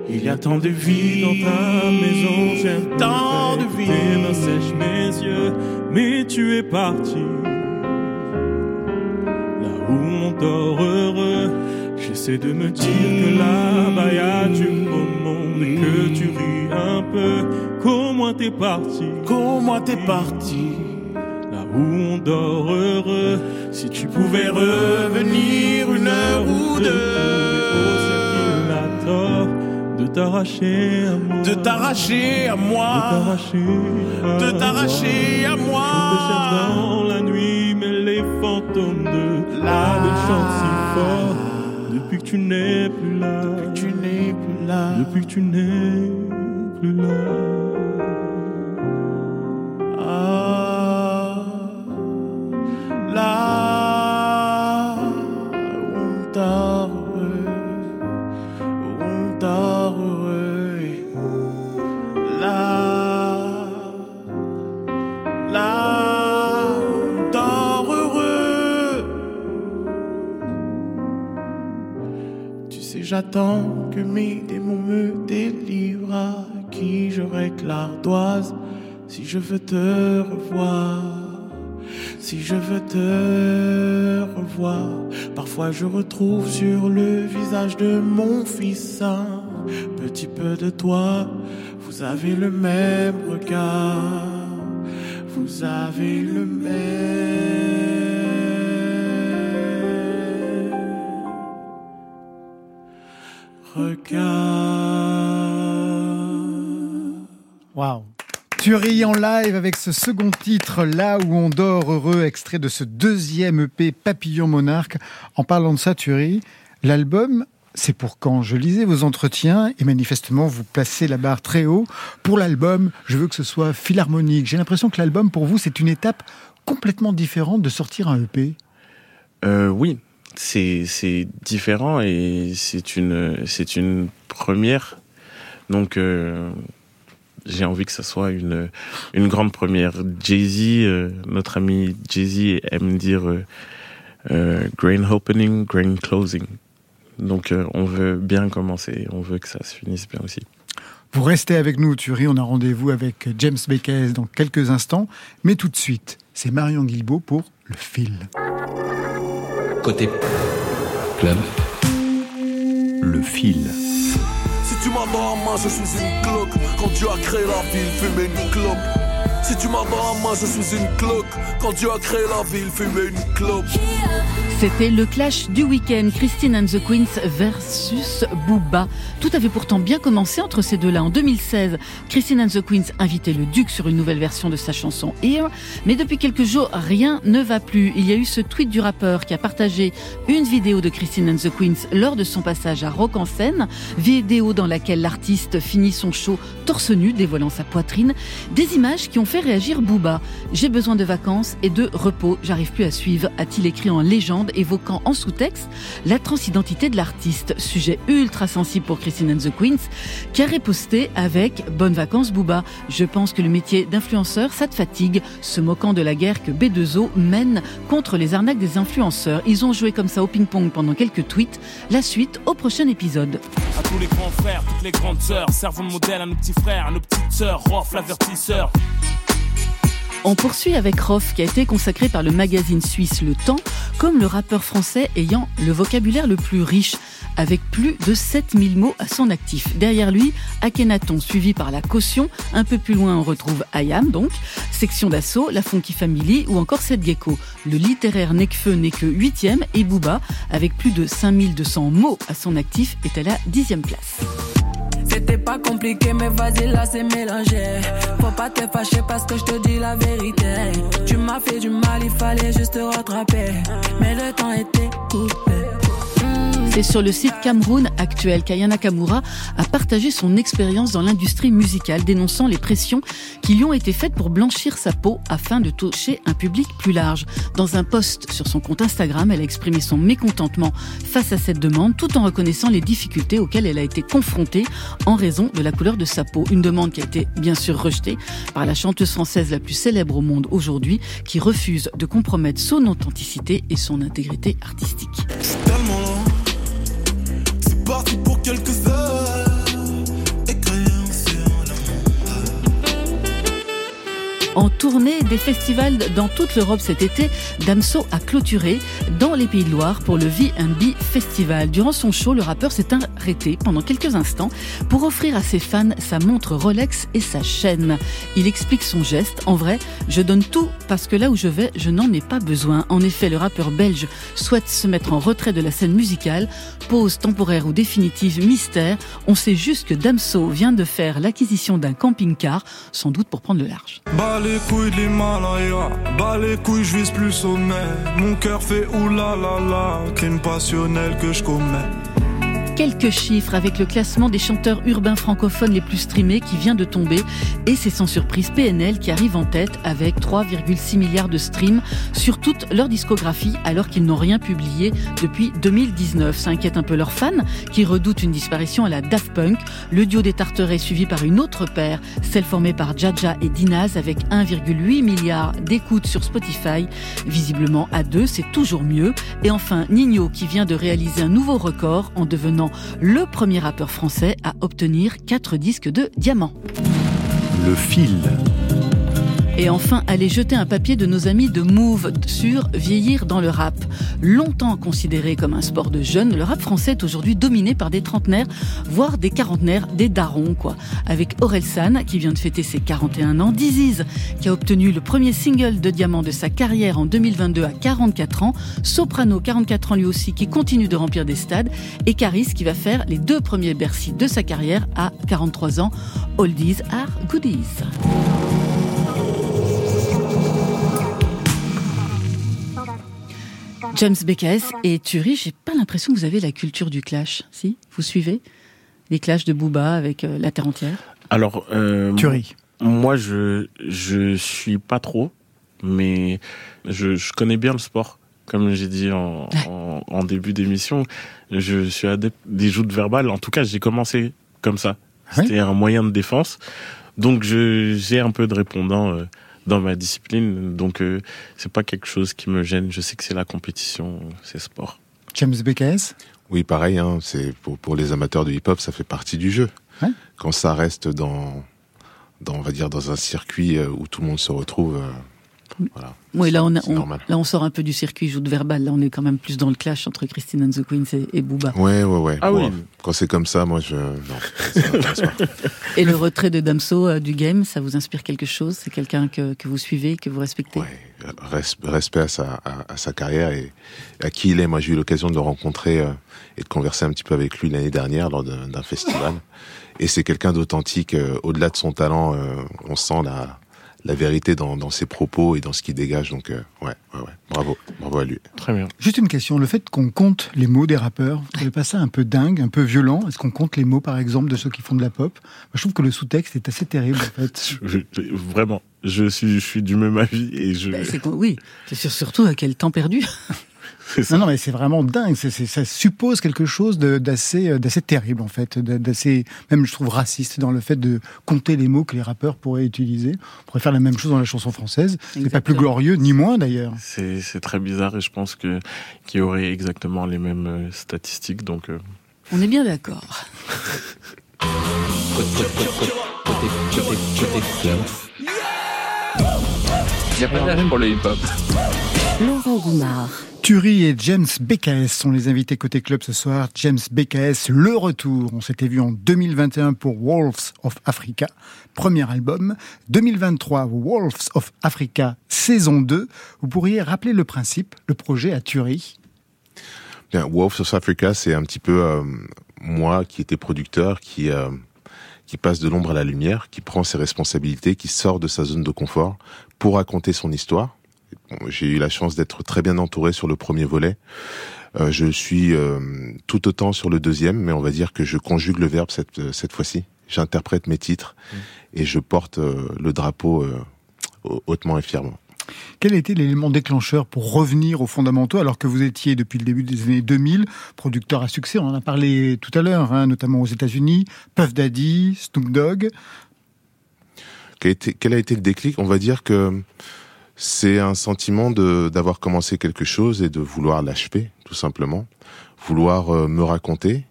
il y a tant de vie dans ta maison, j'aime tant de Tes vie. mains sèchent mes yeux, mais tu es parti. Où on dort heureux, j'essaie de me dire que là-bas y a du beau monde et que tu ris un peu. Qu'au moins t'es parti. Qu'au moins t'es parti. Là où on dort heureux, Si tu pouvais revenir une heure ou de deux, qu'il a tort de t'arracher à moi. de t'arracher à De moi, t'arracher à de t'arracher à Je te cherche moi. dans la nuit, les fantômes de la ville chantent si fort. Depuis que tu n'es plus là, Tu n'es plus là. depuis que tu n'es plus là. J'attends que mes démons me délivrent, à qui je règle l'ardoise. Si je veux te revoir, si je veux te revoir, parfois je retrouve sur le visage de mon fils un petit peu de toi. Vous avez le même regard, vous avez le même regard. Waouh Tuerie en live avec ce second titre, Là où on dort heureux, extrait de ce deuxième EP Papillon Monarque. En parlant de ça, Tuerie, l'album, c'est pour quand? Je lisais vos entretiens et manifestement vous placez la barre très haut. Pour l'album, je veux que ce soit philharmonique. J'ai l'impression que l'album, pour vous, c'est une étape complètement différente de sortir un EP. Euh, oui, c'est différent et c'est une c'est une première. Donc euh, j'ai envie que ça soit une une grande première. Jay Z, euh, notre ami Jay Z aime dire euh, grain opening, grain closing. Donc on veut bien commencer, on veut que ça se finisse bien aussi. Vous restez avec nous, Thury. On a rendez-vous avec James Beckes dans quelques instants. Mais tout de suite, c'est Marion Guilbault pour Le Fil. Côté club, le fil. Si tu m'as dans la main, je suis une cloque. Quand Dieu a créé la ville, fumait une clope. Si tu m'as dans la main, je suis une cloque. Quand Dieu a créé la ville, fumait une clope. C'était le clash du week-end, Christine and the Queens versus Booba. Tout avait pourtant bien commencé entre ces deux-là. En 2016, Christine and the Queens invitait le Duc sur une nouvelle version de sa chanson Here. Mais depuis quelques jours, rien ne va plus. Il y a eu ce tweet du rappeur qui a partagé une vidéo de Christine and the Queens lors de son passage à Rock en scène. Vidéo dans laquelle l'artiste finit son show torse nu, dévoilant sa poitrine. Des images qui ont fait réagir Booba. J'ai besoin de vacances et de repos. J'arrive plus à suivre, a-t-il écrit en légende évoquant en sous-texte la transidentité de l'artiste. Sujet ultra sensible pour Christine and the Queens, qui a riposté avec Bonnes vacances Booba. Je pense que le métier d'influenceur, ça te fatigue, se moquant de la guerre que B2O mène contre les arnaques des influenceurs. Ils ont joué comme ça au ping-pong pendant quelques tweets. La suite au prochain épisode. Tous les grands frères, toutes les grandes sœurs, de modèle à nos petits frères, à nos petites sœurs. On poursuit avec Rof, qui a été consacré par le magazine suisse Le Temps comme le rappeur français ayant le vocabulaire le plus riche, avec plus de 7000 mots à son actif. Derrière lui, Akhenaton, suivi par la caution. Un peu plus loin, on retrouve Ayam, donc, section d'assaut, la Funky Family ou encore Seth Gecko. Le littéraire Nekfeu n'est que huitième et Booba, avec plus de 5200 mots à son actif, est à la dixième place. C'était pas compliqué, mais vas-y, là c'est mélangé. Faut pas te fâcher parce que je te dis la vérité. Tu m'as fait du mal, il fallait juste te rattraper. Mais le temps était coupé. C'est sur le site Cameroun actuel qu'Ayana Nakamura a partagé son expérience dans l'industrie musicale, dénonçant les pressions qui lui ont été faites pour blanchir sa peau afin de toucher un public plus large. Dans un post sur son compte Instagram, elle a exprimé son mécontentement face à cette demande, tout en reconnaissant les difficultés auxquelles elle a été confrontée en raison de la couleur de sa peau. Une demande qui a été bien sûr rejetée par la chanteuse française la plus célèbre au monde aujourd'hui, qui refuse de compromettre son authenticité et son intégrité artistique. C'est parti pour quelques En tournée des festivals dans toute l'Europe cet été, Damso a clôturé dans les Pays de Loire pour le V&B Festival. Durant son show, le rappeur s'est arrêté pendant quelques instants pour offrir à ses fans sa montre Rolex et sa chaîne. Il explique son geste. En vrai, je donne tout parce que là où je vais, je n'en ai pas besoin. En effet, le rappeur belge souhaite se mettre en retrait de la scène musicale. Pause temporaire ou définitive mystère. On sait juste que Damso vient de faire l'acquisition d'un camping-car, sans doute pour prendre le large. Les couilles de l'Himalaya, bah les couilles, je vise plus sommet. Mon cœur fait oulala, crime passionnel que je commets. Quelques chiffres avec le classement des chanteurs urbains francophones les plus streamés qui vient de tomber et c'est sans surprise PNL qui arrive en tête avec 3,6 milliards de streams sur toute leur discographie alors qu'ils n'ont rien publié depuis 2019. Ça inquiète un peu leurs fans qui redoutent une disparition à la Daft Punk. Le duo des Tarterets suivi par une autre paire, celle formée par Jaja et Dinaz avec 1,8 milliard d'écoutes sur Spotify. Visiblement à deux, c'est toujours mieux. Et enfin Nino qui vient de réaliser un nouveau record en devenant le premier rappeur français à obtenir 4 disques de diamant. Le fil. Et enfin, aller jeter un papier de nos amis de Move sur vieillir dans le rap. Longtemps considéré comme un sport de jeunes, le rap français est aujourd'hui dominé par des trentenaires, voire des quarantenaires, des darons, quoi. Avec Orelsan, qui vient de fêter ses 41 ans, Diziz, qui a obtenu le premier single de diamant de sa carrière en 2022 à 44 ans, Soprano, 44 ans lui aussi, qui continue de remplir des stades, et Caris, qui va faire les deux premiers Bercy de sa carrière à 43 ans. Oldies are goodies. James BKS et Turi, j'ai pas l'impression que vous avez la culture du clash. Si Vous suivez Les clashs de Booba avec euh, la terre entière? Alors, euh, Turi. moi, je je suis pas trop, mais je, je connais bien le sport. Comme j'ai dit en, en, en début d'émission, je suis adepte des joutes verbales. En tout cas, j'ai commencé comme ça. C'était un moyen de défense. Donc, j'ai un peu de répondant euh, dans ma discipline. Donc, euh, c'est pas quelque chose qui me gêne. Je sais que c'est la compétition, c'est sport. James BKS Oui, pareil. Hein, c'est pour pour les amateurs de hip-hop, ça fait partie du jeu. Quand ça reste dans dans on va dire dans un circuit euh, où tout le monde se retrouve, euh, Voilà. Oui, là on, a- C'est on- normal. là on sort un peu du circuit joue de verbal. Là on est quand même plus dans le clash entre Christine and the Queens et, et Booba. Ouais, ouais, ouais. Ah Bon, oui. Quand c'est comme ça, moi, je. Non. ça m'intéresse pas. *laughs* Et le retrait de Damso euh, du game, ça vous inspire quelque chose? C'est quelqu'un que, que vous suivez, que vous respectez? Res- respect à sa, à, à sa carrière et à qui il est. Moi, j'ai eu l'occasion de le rencontrer euh, et de converser un petit peu avec lui l'année dernière lors d'un festival. Et c'est quelqu'un d'authentique. euh, Au-delà de son talent, euh, on sent la, la vérité dans, dans ses propos et dans ce qu'il dégage. Donc, euh, ouais, ouais, ouais. Bravo, bravo à lui. Très bien. Juste une question, le fait qu'on compte les mots des rappeurs, vous trouvez pas ça un peu dingue, un peu violent? Est-ce qu'on compte les mots, par exemple, de ceux qui font de la pop? Moi, Je trouve que le sous-texte est assez terrible, en fait. *laughs* Je- je- vraiment, je suis, je suis du même avis et je. Bah, quoi- oui, c'est sûr, surtout à quel temps perdu. *laughs* Non, non, mais c'est vraiment dingue. Ça suppose quelque chose d'assez, euh, d'assez terrible, en fait, d'assez, même je trouve raciste dans le fait de compter les mots que les rappeurs pourraient utiliser. On pourrait faire la même chose dans la chanson française. C'est pas plus glorieux, ni moins d'ailleurs. C'est c'est très bizarre et je pense que qu'il y aurait exactement les mêmes euh, statistiques. Donc, euh, On est bien d'accord. Il n'y a pas d'âge pour le hip-hop. Laurent Goumard. Turi et James BKS sont les invités côté club ce soir. James BKS, le retour. On s'était vu en 2021 pour Wolves of Africa, premier album. 2023, Wolves of Africa, saison 2. Vous pourriez rappeler le principe, le projet à Turi? Bien, Wolves of Africa, c'est un petit peu euh, moi qui étais producteur, qui euh, qui passe de l'ombre à la lumière, qui prend ses responsabilités, qui sort de sa zone de confort pour raconter son histoire. J'ai eu la chance d'être très bien entouré sur le premier volet. Euh, je suis euh, tout autant sur le deuxième, mais on va dire que je conjugue le verbe cette, euh, cette fois-ci. J'interprète mes titres et je porte euh, le drapeau euh, hau- hautement et fièrement. Quel était l'élément déclencheur pour revenir aux fondamentaux alors que vous étiez depuis le début des années 2000 producteur à succès? On en a parlé tout à l'heure, hein, notamment aux États-Unis. Puff Daddy, Snoop Dogg. Quel a été, quel a été le déclic? On va dire que c'est un sentiment de d'avoir commencé quelque chose et de vouloir l'achever, tout simplement. Vouloir euh, me raconter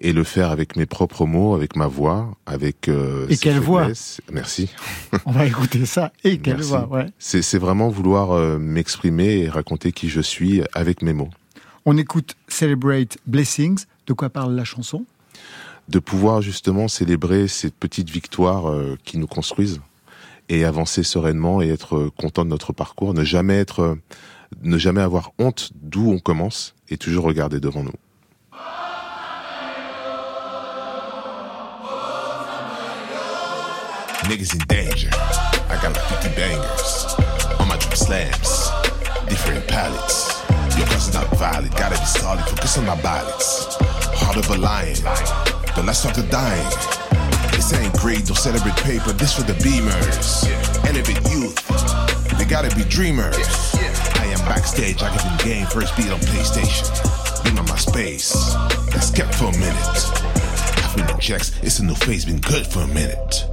et le faire avec mes propres mots, avec ma voix, avec euh, Et quelle voix. Merci. *laughs* On va écouter ça. Et quelle Merci. voix, ouais. C'est c'est vraiment vouloir euh, m'exprimer et raconter qui je suis avec mes mots. On écoute Celebrate Blessings. De quoi parle la chanson? De pouvoir justement célébrer ces petites victoires euh, qui nous construisent et avancer sereinement et être content de notre parcours, ne jamais être, ne jamais avoir honte d'où on commence et toujours regarder devant nous. Niggas in danger. I got like 50 bangers on my drip slabs. Different palettes. Your cousin's not valid. Gotta be solid. Focus on my balance. Heart of a lion. The last of the dying. This ain't greed. Don't celebrate paper. This for the beamers. Elevate youth. They gotta be dreamers. I am backstage. I give them game. First beat on PlayStation. Been on my space. That's kept for a minute. I've been in checks. It's a new face. Been good for a minute.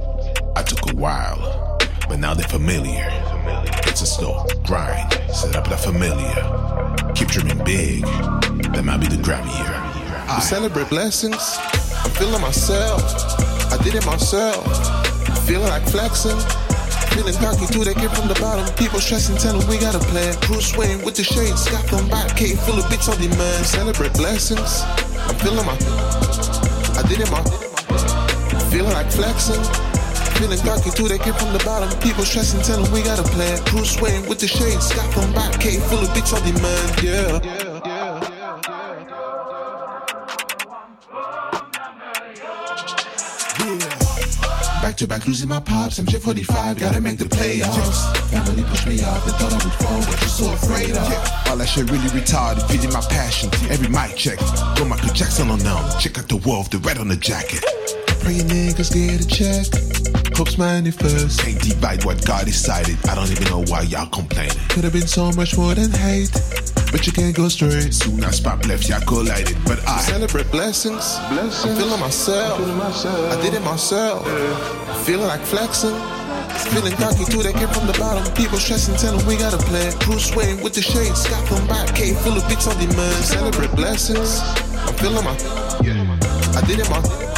I took a while, but now they're familiar. It's a slow grind, set up the familiar. Keep dreaming big, that might be the Grammy year. I celebrate blessings. I'm feeling myself. I did it myself. Feeling like flexing. Feeling cocky too, they came from the bottom. People stressing, telling we got a plan. Bruce Wayne with the shades, got them back. Cave full of beats on demand. Celebrate blessings. I'm feeling my. I did it my. Feeling like flexing. Feeling cocky too, they came from the bottom. People stressing, telling we got a plan. Bruce Wayne with the shades, got them back. Cave full of beats on demand. Yeah. Back to back losing my pops, I'm Jet 45, gotta make the playoffs. Family pushed me up, they thought I would fall, what you so afraid of? All that shit really retarded, feeding my passion. Every mic check, Go Michael Jackson on them, check out the wolf, the red on the jacket. praying niggas get a check. Hope's manifest. Can't divide what God decided, I don't even know why y'all complaining. Could have been so much more than hate, but you can't go straight. Soon as pop left, y'all collided, but I celebrate blessings. blessings. I'm feeling myself. I did it myself. Feeling like flexing. Feeling cocky too, they came from the bottom. People stressing, telling we got a plan. Bruce Wayne with the shades, got them back. Cave full of beats on demand. Celebrate blessings. I'm feeling my. I did it my.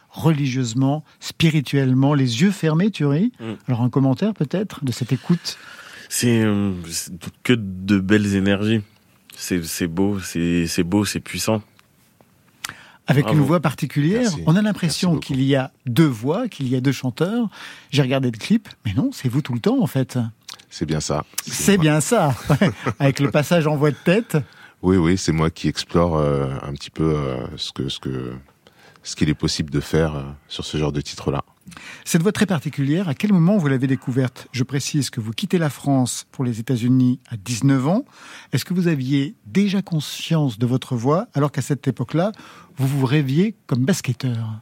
religieusement, spirituellement, les yeux fermés, Thury. Mm. Alors un commentaire peut-être de cette écoute? C'est euh, que de belles énergies. C'est c'est beau, c'est c'est beau, c'est puissant. Avec Bravo. une voix particulière, Merci. on a l'impression qu'il y a deux voix, qu'il y a deux chanteurs. J'ai regardé le clip, mais non, c'est vous tout le temps en fait. C'est bien ça. C'est bien ça, *laughs* avec le passage en voix de tête. Oui, oui, c'est moi qui explore euh, un petit peu euh, ce que ce que ce qu'il est possible de faire euh, sur ce genre de titre-là. Cette voix très particulière, à quel moment vous l'avez découverte? Je précise que vous quittez la France pour les États-Unis à 19 ans. Est-ce que vous aviez déjà conscience de votre voix alors qu'à cette époque-là, vous vous rêviez comme basketteur?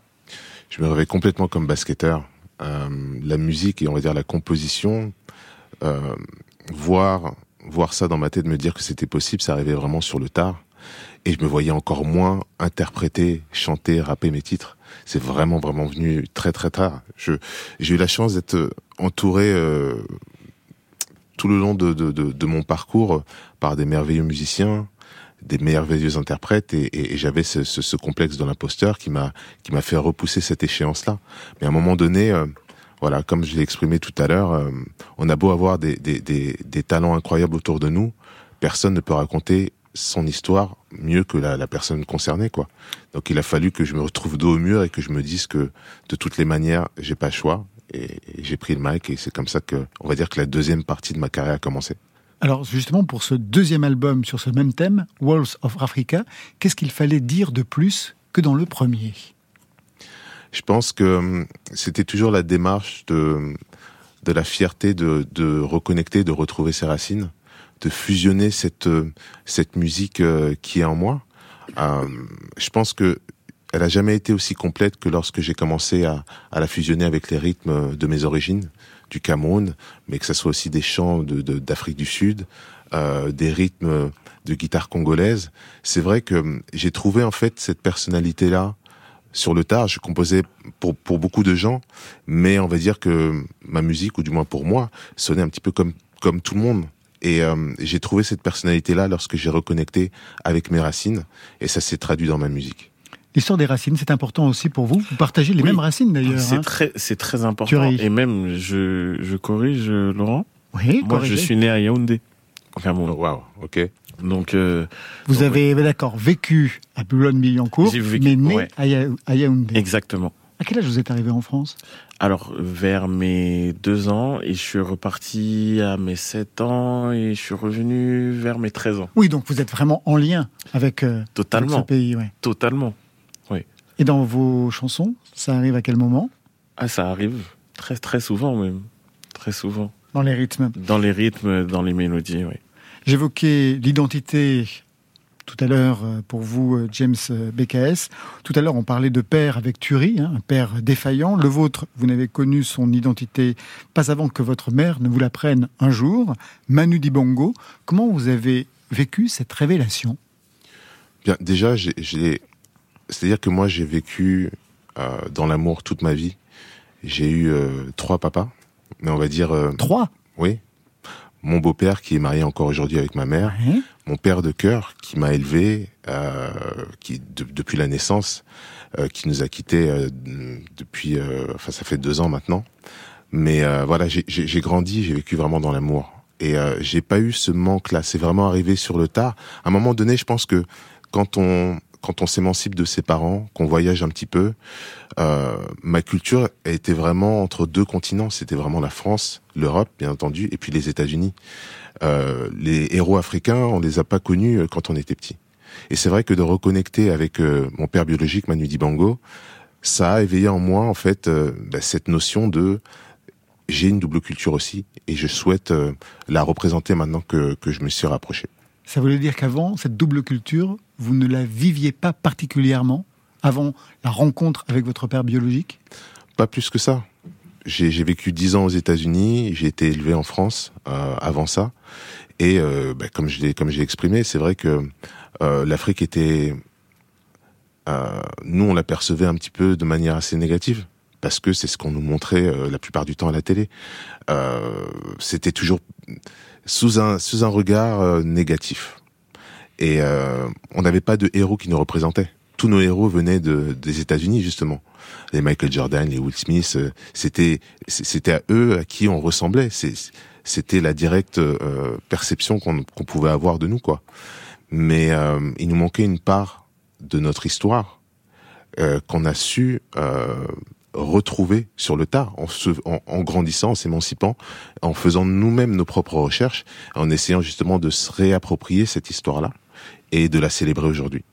Je me réveille complètement comme basketteur. Euh, la musique et on va dire la composition, euh, voir voir ça dans ma tête, me dire que c'était possible, ça arrivait vraiment sur le tard. Et je me voyais encore moins interpréter, chanter, rapper mes titres. C'est vraiment vraiment venu très très tard. J'ai eu la chance d'être entouré euh, tout le long de, mon parcours par des merveilleux musiciens, des merveilleux interprètes et, j'avais ce, complexe de l'imposteur qui m'a qui m'a fait repousser cette échéance là mais à un moment donné euh, voilà comme je l'ai exprimé tout à l'heure euh, on a beau avoir des, des talents incroyables autour de nous personne ne peut raconter son histoire mieux que la, la personne concernée quoi. Donc il a fallu que je me retrouve dos au mur et que je me dise que de toutes les manières j'ai pas le choix et, et j'ai pris le mic et c'est comme ça que on va dire que la deuxième partie de ma carrière a commencé. Alors justement, pour ce deuxième album sur ce même thème, Walls of Africa, qu'est-ce qu'il fallait dire de plus que dans le premier? Je pense que hum, c'était toujours la démarche de, de la fierté de, de reconnecter, de retrouver ses racines, de fusionner cette, euh, cette musique euh, qui est en moi. Euh, je pense que elle a jamais été aussi complète que lorsque j'ai commencé à, à la fusionner avec les rythmes de mes origines, du Cameroun, mais que ce soit aussi des chants d'Afrique du Sud, euh, des rythmes de guitare congolaise. C'est vrai que hum, j'ai trouvé en fait cette personnalité-là sur le tard. Je composais pour, pour beaucoup de gens, mais on va dire que ma musique, ou du moins pour moi, sonnait un petit peu comme, comme tout le monde. Et euh, j'ai trouvé cette personnalité-là lorsque j'ai reconnecté avec mes racines, et ça s'est traduit dans ma musique. L'histoire des racines, c'est important aussi pour vous. Vous partagez les mêmes racines d'ailleurs. C'est hein. très, c'est très important. Et même, je, je corrige Laurent. Oui, Moi, corrigez. je suis né à Yaoundé. Cameroun. Waouh, ok. Donc, euh, Vous avez, d'accord, vécu à Boulogne-Billancourt, J'ai vécu- mais né ouais. à Yaoundé. exactement. À quel âge vous êtes arrivé en France? Alors, vers mes deux ans, et je suis reparti à mes sept ans, et je suis revenu vers mes 13 ans. Oui, donc vous êtes vraiment en lien avec, euh, avec ce pays. Ouais. Totalement. Oui. Et dans vos chansons, ça arrive à quel moment? Ah, ça arrive très, très souvent même. Très souvent. Dans les rythmes. Dans les rythmes, dans les mélodies, oui. J'évoquais l'identité tout à l'heure euh, pour vous, euh, James euh, BKS. Tout à l'heure, on parlait de père avec Thury, hein, un père défaillant. Le vôtre, vous n'avez connu son identité pas avant que votre mère ne vous l'apprenne un jour. Manu Dibongo, comment vous avez vécu cette révélation? Bien, déjà, j'ai, c'est-à-dire que moi, j'ai vécu euh, dans l'amour toute ma vie. J'ai eu euh, trois papas, mais on va dire euh, trois? Oui. Mon beau-père qui est marié encore aujourd'hui avec ma mère, mon père de cœur qui m'a élevé, euh, qui de- depuis la naissance, euh, qui nous a quittés euh, depuis, enfin ça fait deux ans maintenant. Mais voilà, j'ai- grandi, j'ai vécu vraiment dans l'amour. Et j'ai pas eu ce manque-là. C'est vraiment arrivé sur le tard. À un moment donné, je pense que quand on quand on s'émancipe de ses parents, qu'on voyage un petit peu, ma culture été vraiment entre deux continents. C'était vraiment la France, l'Europe, bien entendu, et puis les États-Unis. Euh, les héros africains, on les a pas connus euh, quand on était petit. Et c'est vrai que de reconnecter avec euh, mon père biologique, Manu Dibango, ça a éveillé en moi en fait euh, bah, cette notion de j'ai une double culture aussi et je souhaite la représenter maintenant que, que je me suis rapproché. Ça voulait dire qu'avant, cette double culture, vous ne la viviez pas particulièrement avant la rencontre avec votre père biologique? Pas plus que ça. J'ai vécu dix ans aux États-Unis, j'ai été élevé en France euh, avant ça, et euh, bah, comme je l'ai comme j'ai exprimé, c'est vrai que euh, l'Afrique était, euh, nous on l'apercevait un petit peu de manière assez négative parce que c'est ce qu'on nous montrait euh, la plupart du temps à la télé. Euh, C'était toujours sous un sous un regard négatif, et on n'avait pas de héros qui nous représentaient. Tous nos héros venaient de, des États-Unis justement. Les Michael Jordan, les Will Smith, euh, c'était c'était à eux à qui on ressemblait. C'était la directe euh, perception qu'on pouvait avoir de nous quoi. Mais euh, il nous manquait une part de notre histoire euh, qu'on a su euh, retrouver sur le tard, en, se, en grandissant, en s'émancipant, en faisant nous-mêmes nos propres recherches, en essayant justement de se réapproprier cette histoire-là et de la célébrer aujourd'hui.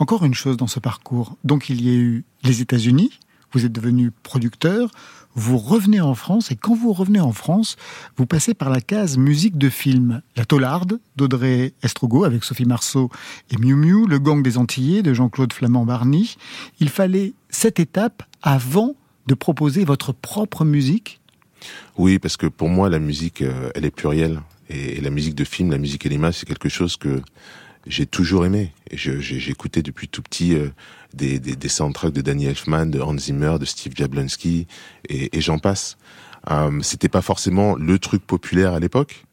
Encore une chose dans ce parcours. Donc il y a eu les États-Unis, vous êtes devenu producteur, vous revenez en France et quand vous revenez en France, vous passez par la case musique de film. La Tollarde d'Audrey Estrogo avec Sophie Marceau et Miu Miu, Le Gang des Antillais de Jean-Claude Flamand-Barny. Il fallait cette étape avant de proposer votre propre musique. Oui, parce que pour moi, la musique, euh, elle est plurielle. Et, la musique de film, la musique et l'image, c'est quelque chose que j'ai toujours aimé. Écouté depuis tout petit euh, des, des, soundtracks de Danny Elfman, de Hans Zimmer, de Steve Jablonski, et, et j'en passe. Euh, C'était pas forcément le truc populaire à l'époque.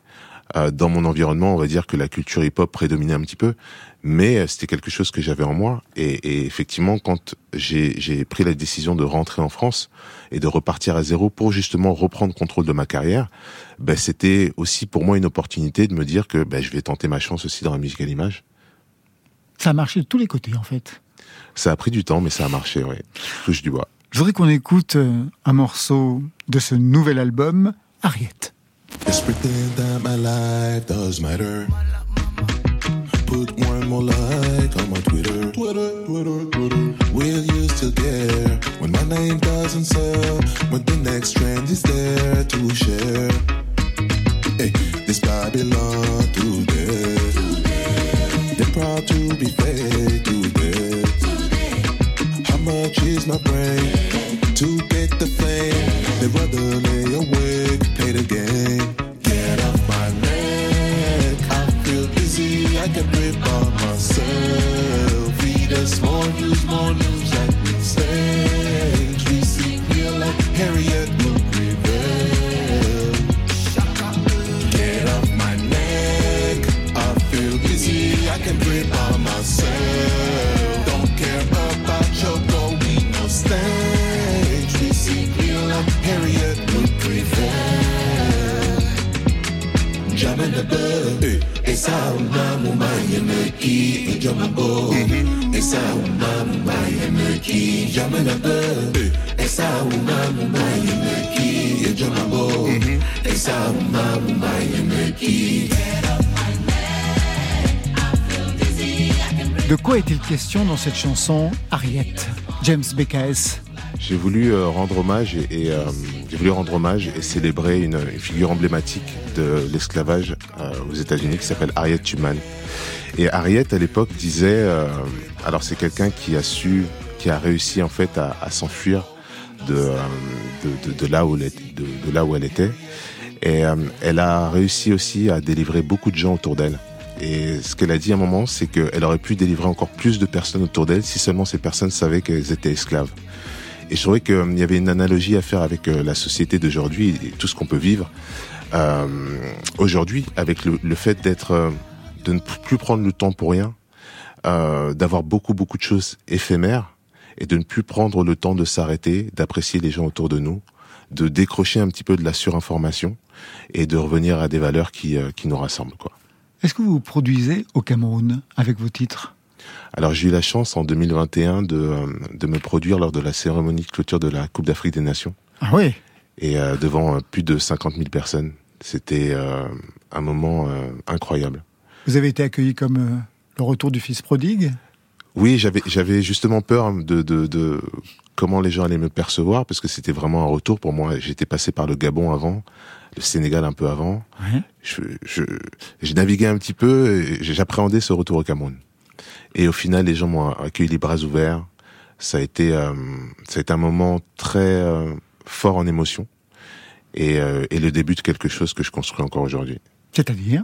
Euh, dans mon environnement, on va dire que la culture hip-hop prédominait un petit peu, mais euh, c'était quelque chose que j'avais en moi. Et, et effectivement, quand j'ai pris la décision de rentrer en France et de repartir à zéro pour justement reprendre contrôle de ma carrière, ben, c'était aussi pour moi une opportunité de me dire que ben, je vais tenter ma chance aussi dans la musique à l'image. Ça a marché de tous les côtés en fait. Ça a pris du temps, mais ça a marché, oui. Touche du bois. Je voudrais qu'on écoute euh, un morceau de ce nouvel album, Harriet. Let's pretend that my life does matter. Put one more like on my Twitter. Twitter, Twitter, Twitter. Will you still care when my name doesn't sell? When the next trend is there to share? Hey, this Babylon to them. They're proud to be fake to them. How much is my brain can breathe by myself. Feed us more news, more news Esa. Esa. Esa. De quoi est-il question dans cette chanson Harriet? James BKS. J'ai voulu euh, rendre hommage et, et, euh, j'ai voulu rendre hommage et célébrer une, une figure emblématique de l'esclavage euh, aux États-Unis qui s'appelle Harriet Tubman. Et Harriet à l'époque disait, euh, alors c'est quelqu'un qui a su, qui a réussi en fait à, à s'enfuir de, euh, de, de, de là où elle de là où elle était. Et euh, elle a réussi aussi à délivrer beaucoup de gens autour d'elle. Et ce qu'elle a dit à un moment, c'est qu'elle aurait pu délivrer encore plus de personnes autour d'elle si seulement ces personnes savaient qu'elles étaient esclaves. Et je trouvais qu'il y avait une analogie à faire avec euh, la société d'aujourd'hui et tout ce qu'on peut vivre euh, aujourd'hui, avec le, le fait d'être, euh, de ne plus prendre le temps pour rien, euh, d'avoir beaucoup beaucoup de choses éphémères et de ne plus prendre le temps de s'arrêter, d'apprécier les gens autour de nous, de décrocher un petit peu de la surinformation et de revenir à des valeurs qui, euh, qui nous rassemblent, quoi. Est-ce que vous produisez au Cameroun avec vos titres? Alors j'ai eu la chance en 2021 de, euh, de me produire lors de la cérémonie de clôture de la Coupe d'Afrique des Nations. Ah oui Et euh, devant plus de 50 000 personnes. C'était euh, un moment euh, incroyable. Vous avez été accueilli comme euh, le retour du fils prodigue? Oui, j'avais j'avais justement peur de, de, de comment les gens allaient me percevoir parce que c'était vraiment un retour pour moi. J'étais passé par le Gabon avant, le Sénégal un peu avant. Ouais. Je, je, je naviguais un petit peu et j'appréhendais ce retour au Cameroun. Et au final, les gens m'ont accueilli les bras ouverts. Ça a été, euh, ça a été un moment très euh, fort en émotion et, euh, et le début de quelque chose que je construis encore aujourd'hui. C'est-à-dire?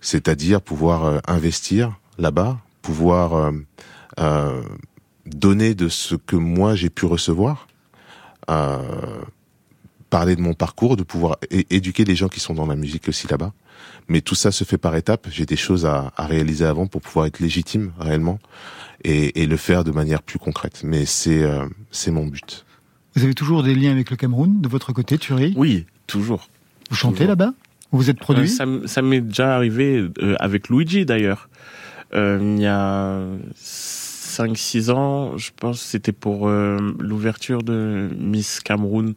C'est-à-dire pouvoir euh, investir là-bas, pouvoir euh, euh, donner de ce que moi j'ai pu recevoir, euh, parler de mon parcours, de pouvoir éduquer les gens qui sont dans la musique aussi là-bas. Mais tout ça se fait par étapes. J'ai des choses à, à réaliser avant pour pouvoir être légitime réellement et, et le faire de manière plus concrète. Mais c'est euh, c'est mon but. Vous avez toujours des liens avec le Cameroun de votre côté, Thury Oui, toujours. Vous chantez là-bas? Ou Vous êtes produit Euh, ça ça m'est déjà arrivé euh, avec Luigi d'ailleurs. Euh, il y a 5-6 ans, je pense c'était pour l'ouverture de Miss Cameroun.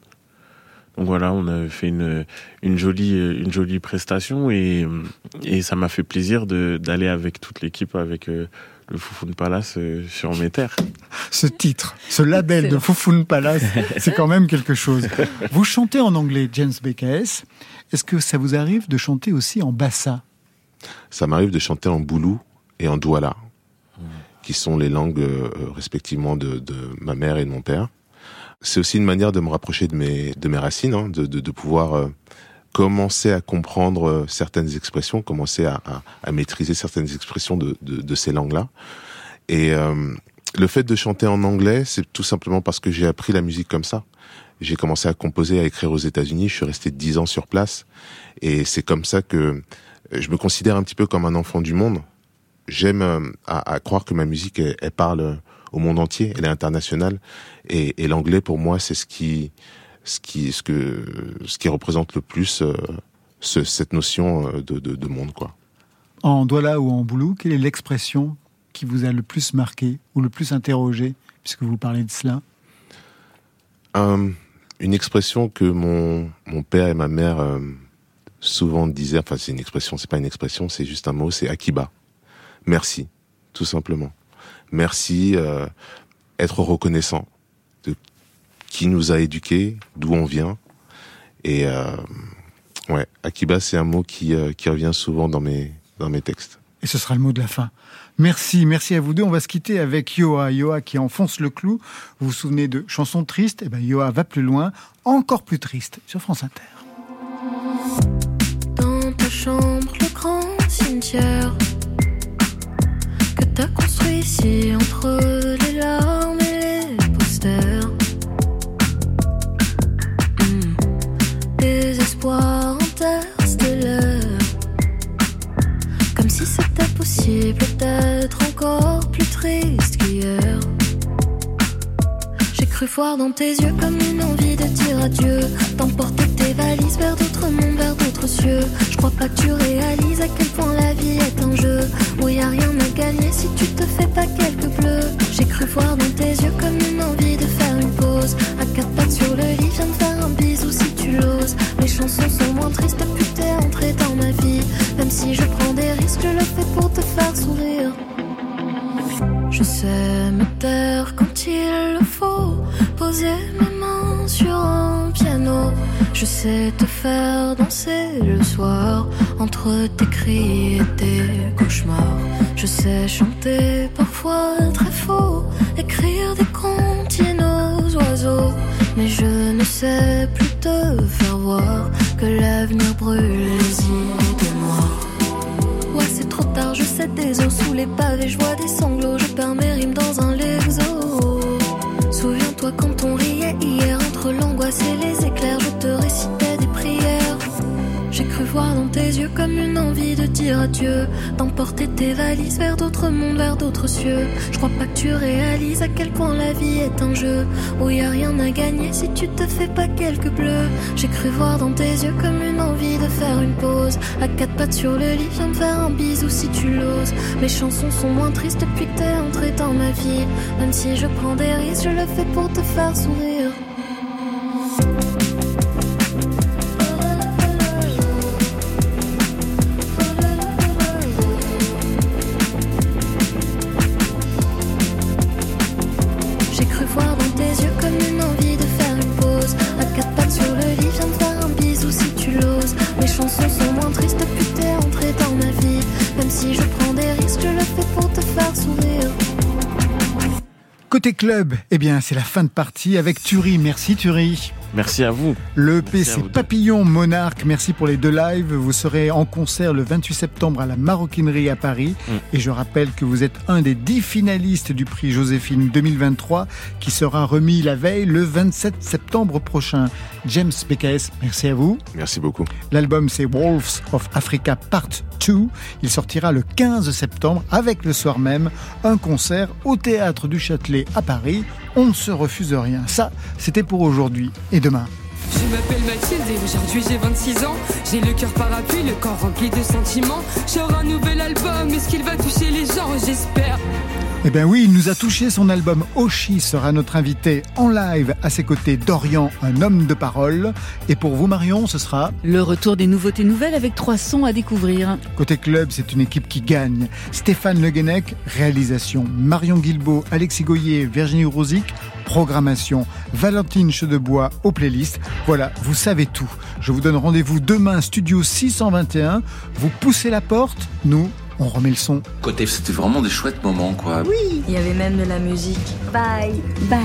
Donc voilà, on a fait une, une, jolie, une jolie prestation et, et ça m'a fait plaisir d'aller avec toute l'équipe, avec le Foufoune Palace euh, sur mes terres. Ce titre, ce label de. Foufoune Palace, c'est quand même quelque chose. *laughs* Vous chantez en anglais James BKS. Est-ce que ça vous arrive de chanter aussi en bassa? Ça m'arrive de chanter en boulou et en douala, qui sont les langues euh, respectivement de, de ma mère et de mon père. C'est aussi une manière de me rapprocher de mes, de mes racines, hein, de, de, de pouvoir euh, commencer à comprendre euh, certaines expressions, commencer à, à, à maîtriser certaines expressions de, de, de ces langues-là. Et euh, le fait de chanter en anglais, c'est tout simplement parce que j'ai appris la musique comme ça. J'ai commencé à composer, à écrire aux États-Unis. Je suis resté dix ans sur place, et c'est comme ça que je me considère un petit peu comme un enfant du monde. J'aime euh, à, à croire que ma musique, elle, elle parle au monde entier, elle est internationale, et, et l'anglais pour moi, c'est ce qui, ce qui, ce que, ce qui représente le plus euh, ce, cette notion euh, de, de, de monde, quoi. En douala ou en boulou, quelle est l'expression qui vous a le plus marqué ou le plus interrogé, puisque vous parlez de cela? Un- une expression que mon, mon père et ma mère euh, souvent disaient, enfin c'est une expression, c'est pas une expression, c'est juste un mot, c'est Akiba. Merci, tout simplement. Merci, être reconnaissant qui nous a éduqués, d'où on vient. Et euh, ouais, Akiba, c'est un mot qui, euh, qui revient souvent dans mes, dans mes textes. Et ce sera le mot de la fin. Merci, merci à vous deux. On va se quitter avec Yoa. Yoa qui enfonce le clou. Vous vous souvenez de chansons tristes Eh ben Yoa va plus loin, encore plus triste, sur France Inter. Dans ta chambre, le grand cimetière que t'as construit ici entre les larmes et les posters. D'être encore plus triste qu'hier. J'ai cru voir dans tes yeux comme une envie de dire adieu. D'emporter tes valises vers d'autres mondes, vers d'autres cieux. Je crois pas que tu réalises à quel point la vie est un jeu. Où y a rien à gagner si tu te fais pas quelques bleus. J'ai cru voir dans tes Je sais me taire quand il le faut, poser mes mains sur un piano. Je sais te faire danser le soir entre tes cris et tes cauchemars. Je sais chanter parfois très faux, écrire des comptines aux oiseaux. Mais je ne sais plus te faire voir que l'avenir brûle os sous les pavés, je vois des sanglots, je perds mes rimes dans un lexo. Souviens-toi quand on riait hier entre l'angoisse et les éclairs, je te récitais des prières. J'ai cru voir dans tes yeux comme une envie de dire adieu, d'emporter tes valises vers d'autres mondes, vers d'autres cieux. Je crois pas que tu réalises à quel point la vie est un jeu où y a rien à gagner si tu te fais pas quelques bleus. J'ai cru voir dans tes yeux comme une envie de faire une pause, à quatre pattes sur le lit, viens me faire un bisou si tu l'oses. Mes chansons sont moins tristes depuis que t'es entré dans ma vie, même si je prends des risques, je le fais pour te faire sourire. Club, eh bien, c'est la fin de partie avec Turi. Merci Turi. Merci à vous. Le Merci PC vous. Papillon Monarque, merci pour les deux lives. Vous serez en concert le 28 septembre à la Maroquinerie à Paris. Mm. Et je rappelle que vous êtes un des dix finalistes du prix Joséphine 2023 qui sera remis la veille le 27 septembre prochain. James BKS, merci à vous. Merci beaucoup. L'album c'est Wolves of Africa Part 2. Il sortira le 15 septembre avec le soir même un concert au théâtre du Châtelet à Paris. On ne se refuse rien. Ça, c'était pour aujourd'hui et demain. Je m'appelle Mathilde et aujourd'hui j'ai 26 ans. J'ai le cœur parapluie, le corps rempli de sentiments. J'aurai un nouvel album, est-ce qu'il va toucher les gens? J'espère. Eh bien oui, il nous a touché son album Oshi sera notre invité en live à ses côtés Dorian, un homme de parole. Et pour vous Marion, ce sera Le retour des nouveautés nouvelles avec trois sons à découvrir. Côté club, c'est une équipe qui gagne. Stéphane Le Guenec, réalisation. Marion Guilbeault, Alexis Goyer, Virginie Rosic, programmation. Valentine Chedebois aux playlists. Voilà, vous savez tout. Je vous donne rendez-vous demain, studio 621. Vous poussez la porte, nous, on remet le son. Côté, c'était vraiment des chouettes moments, quoi. Oui. Il y avait même de la musique. Bye. Bye.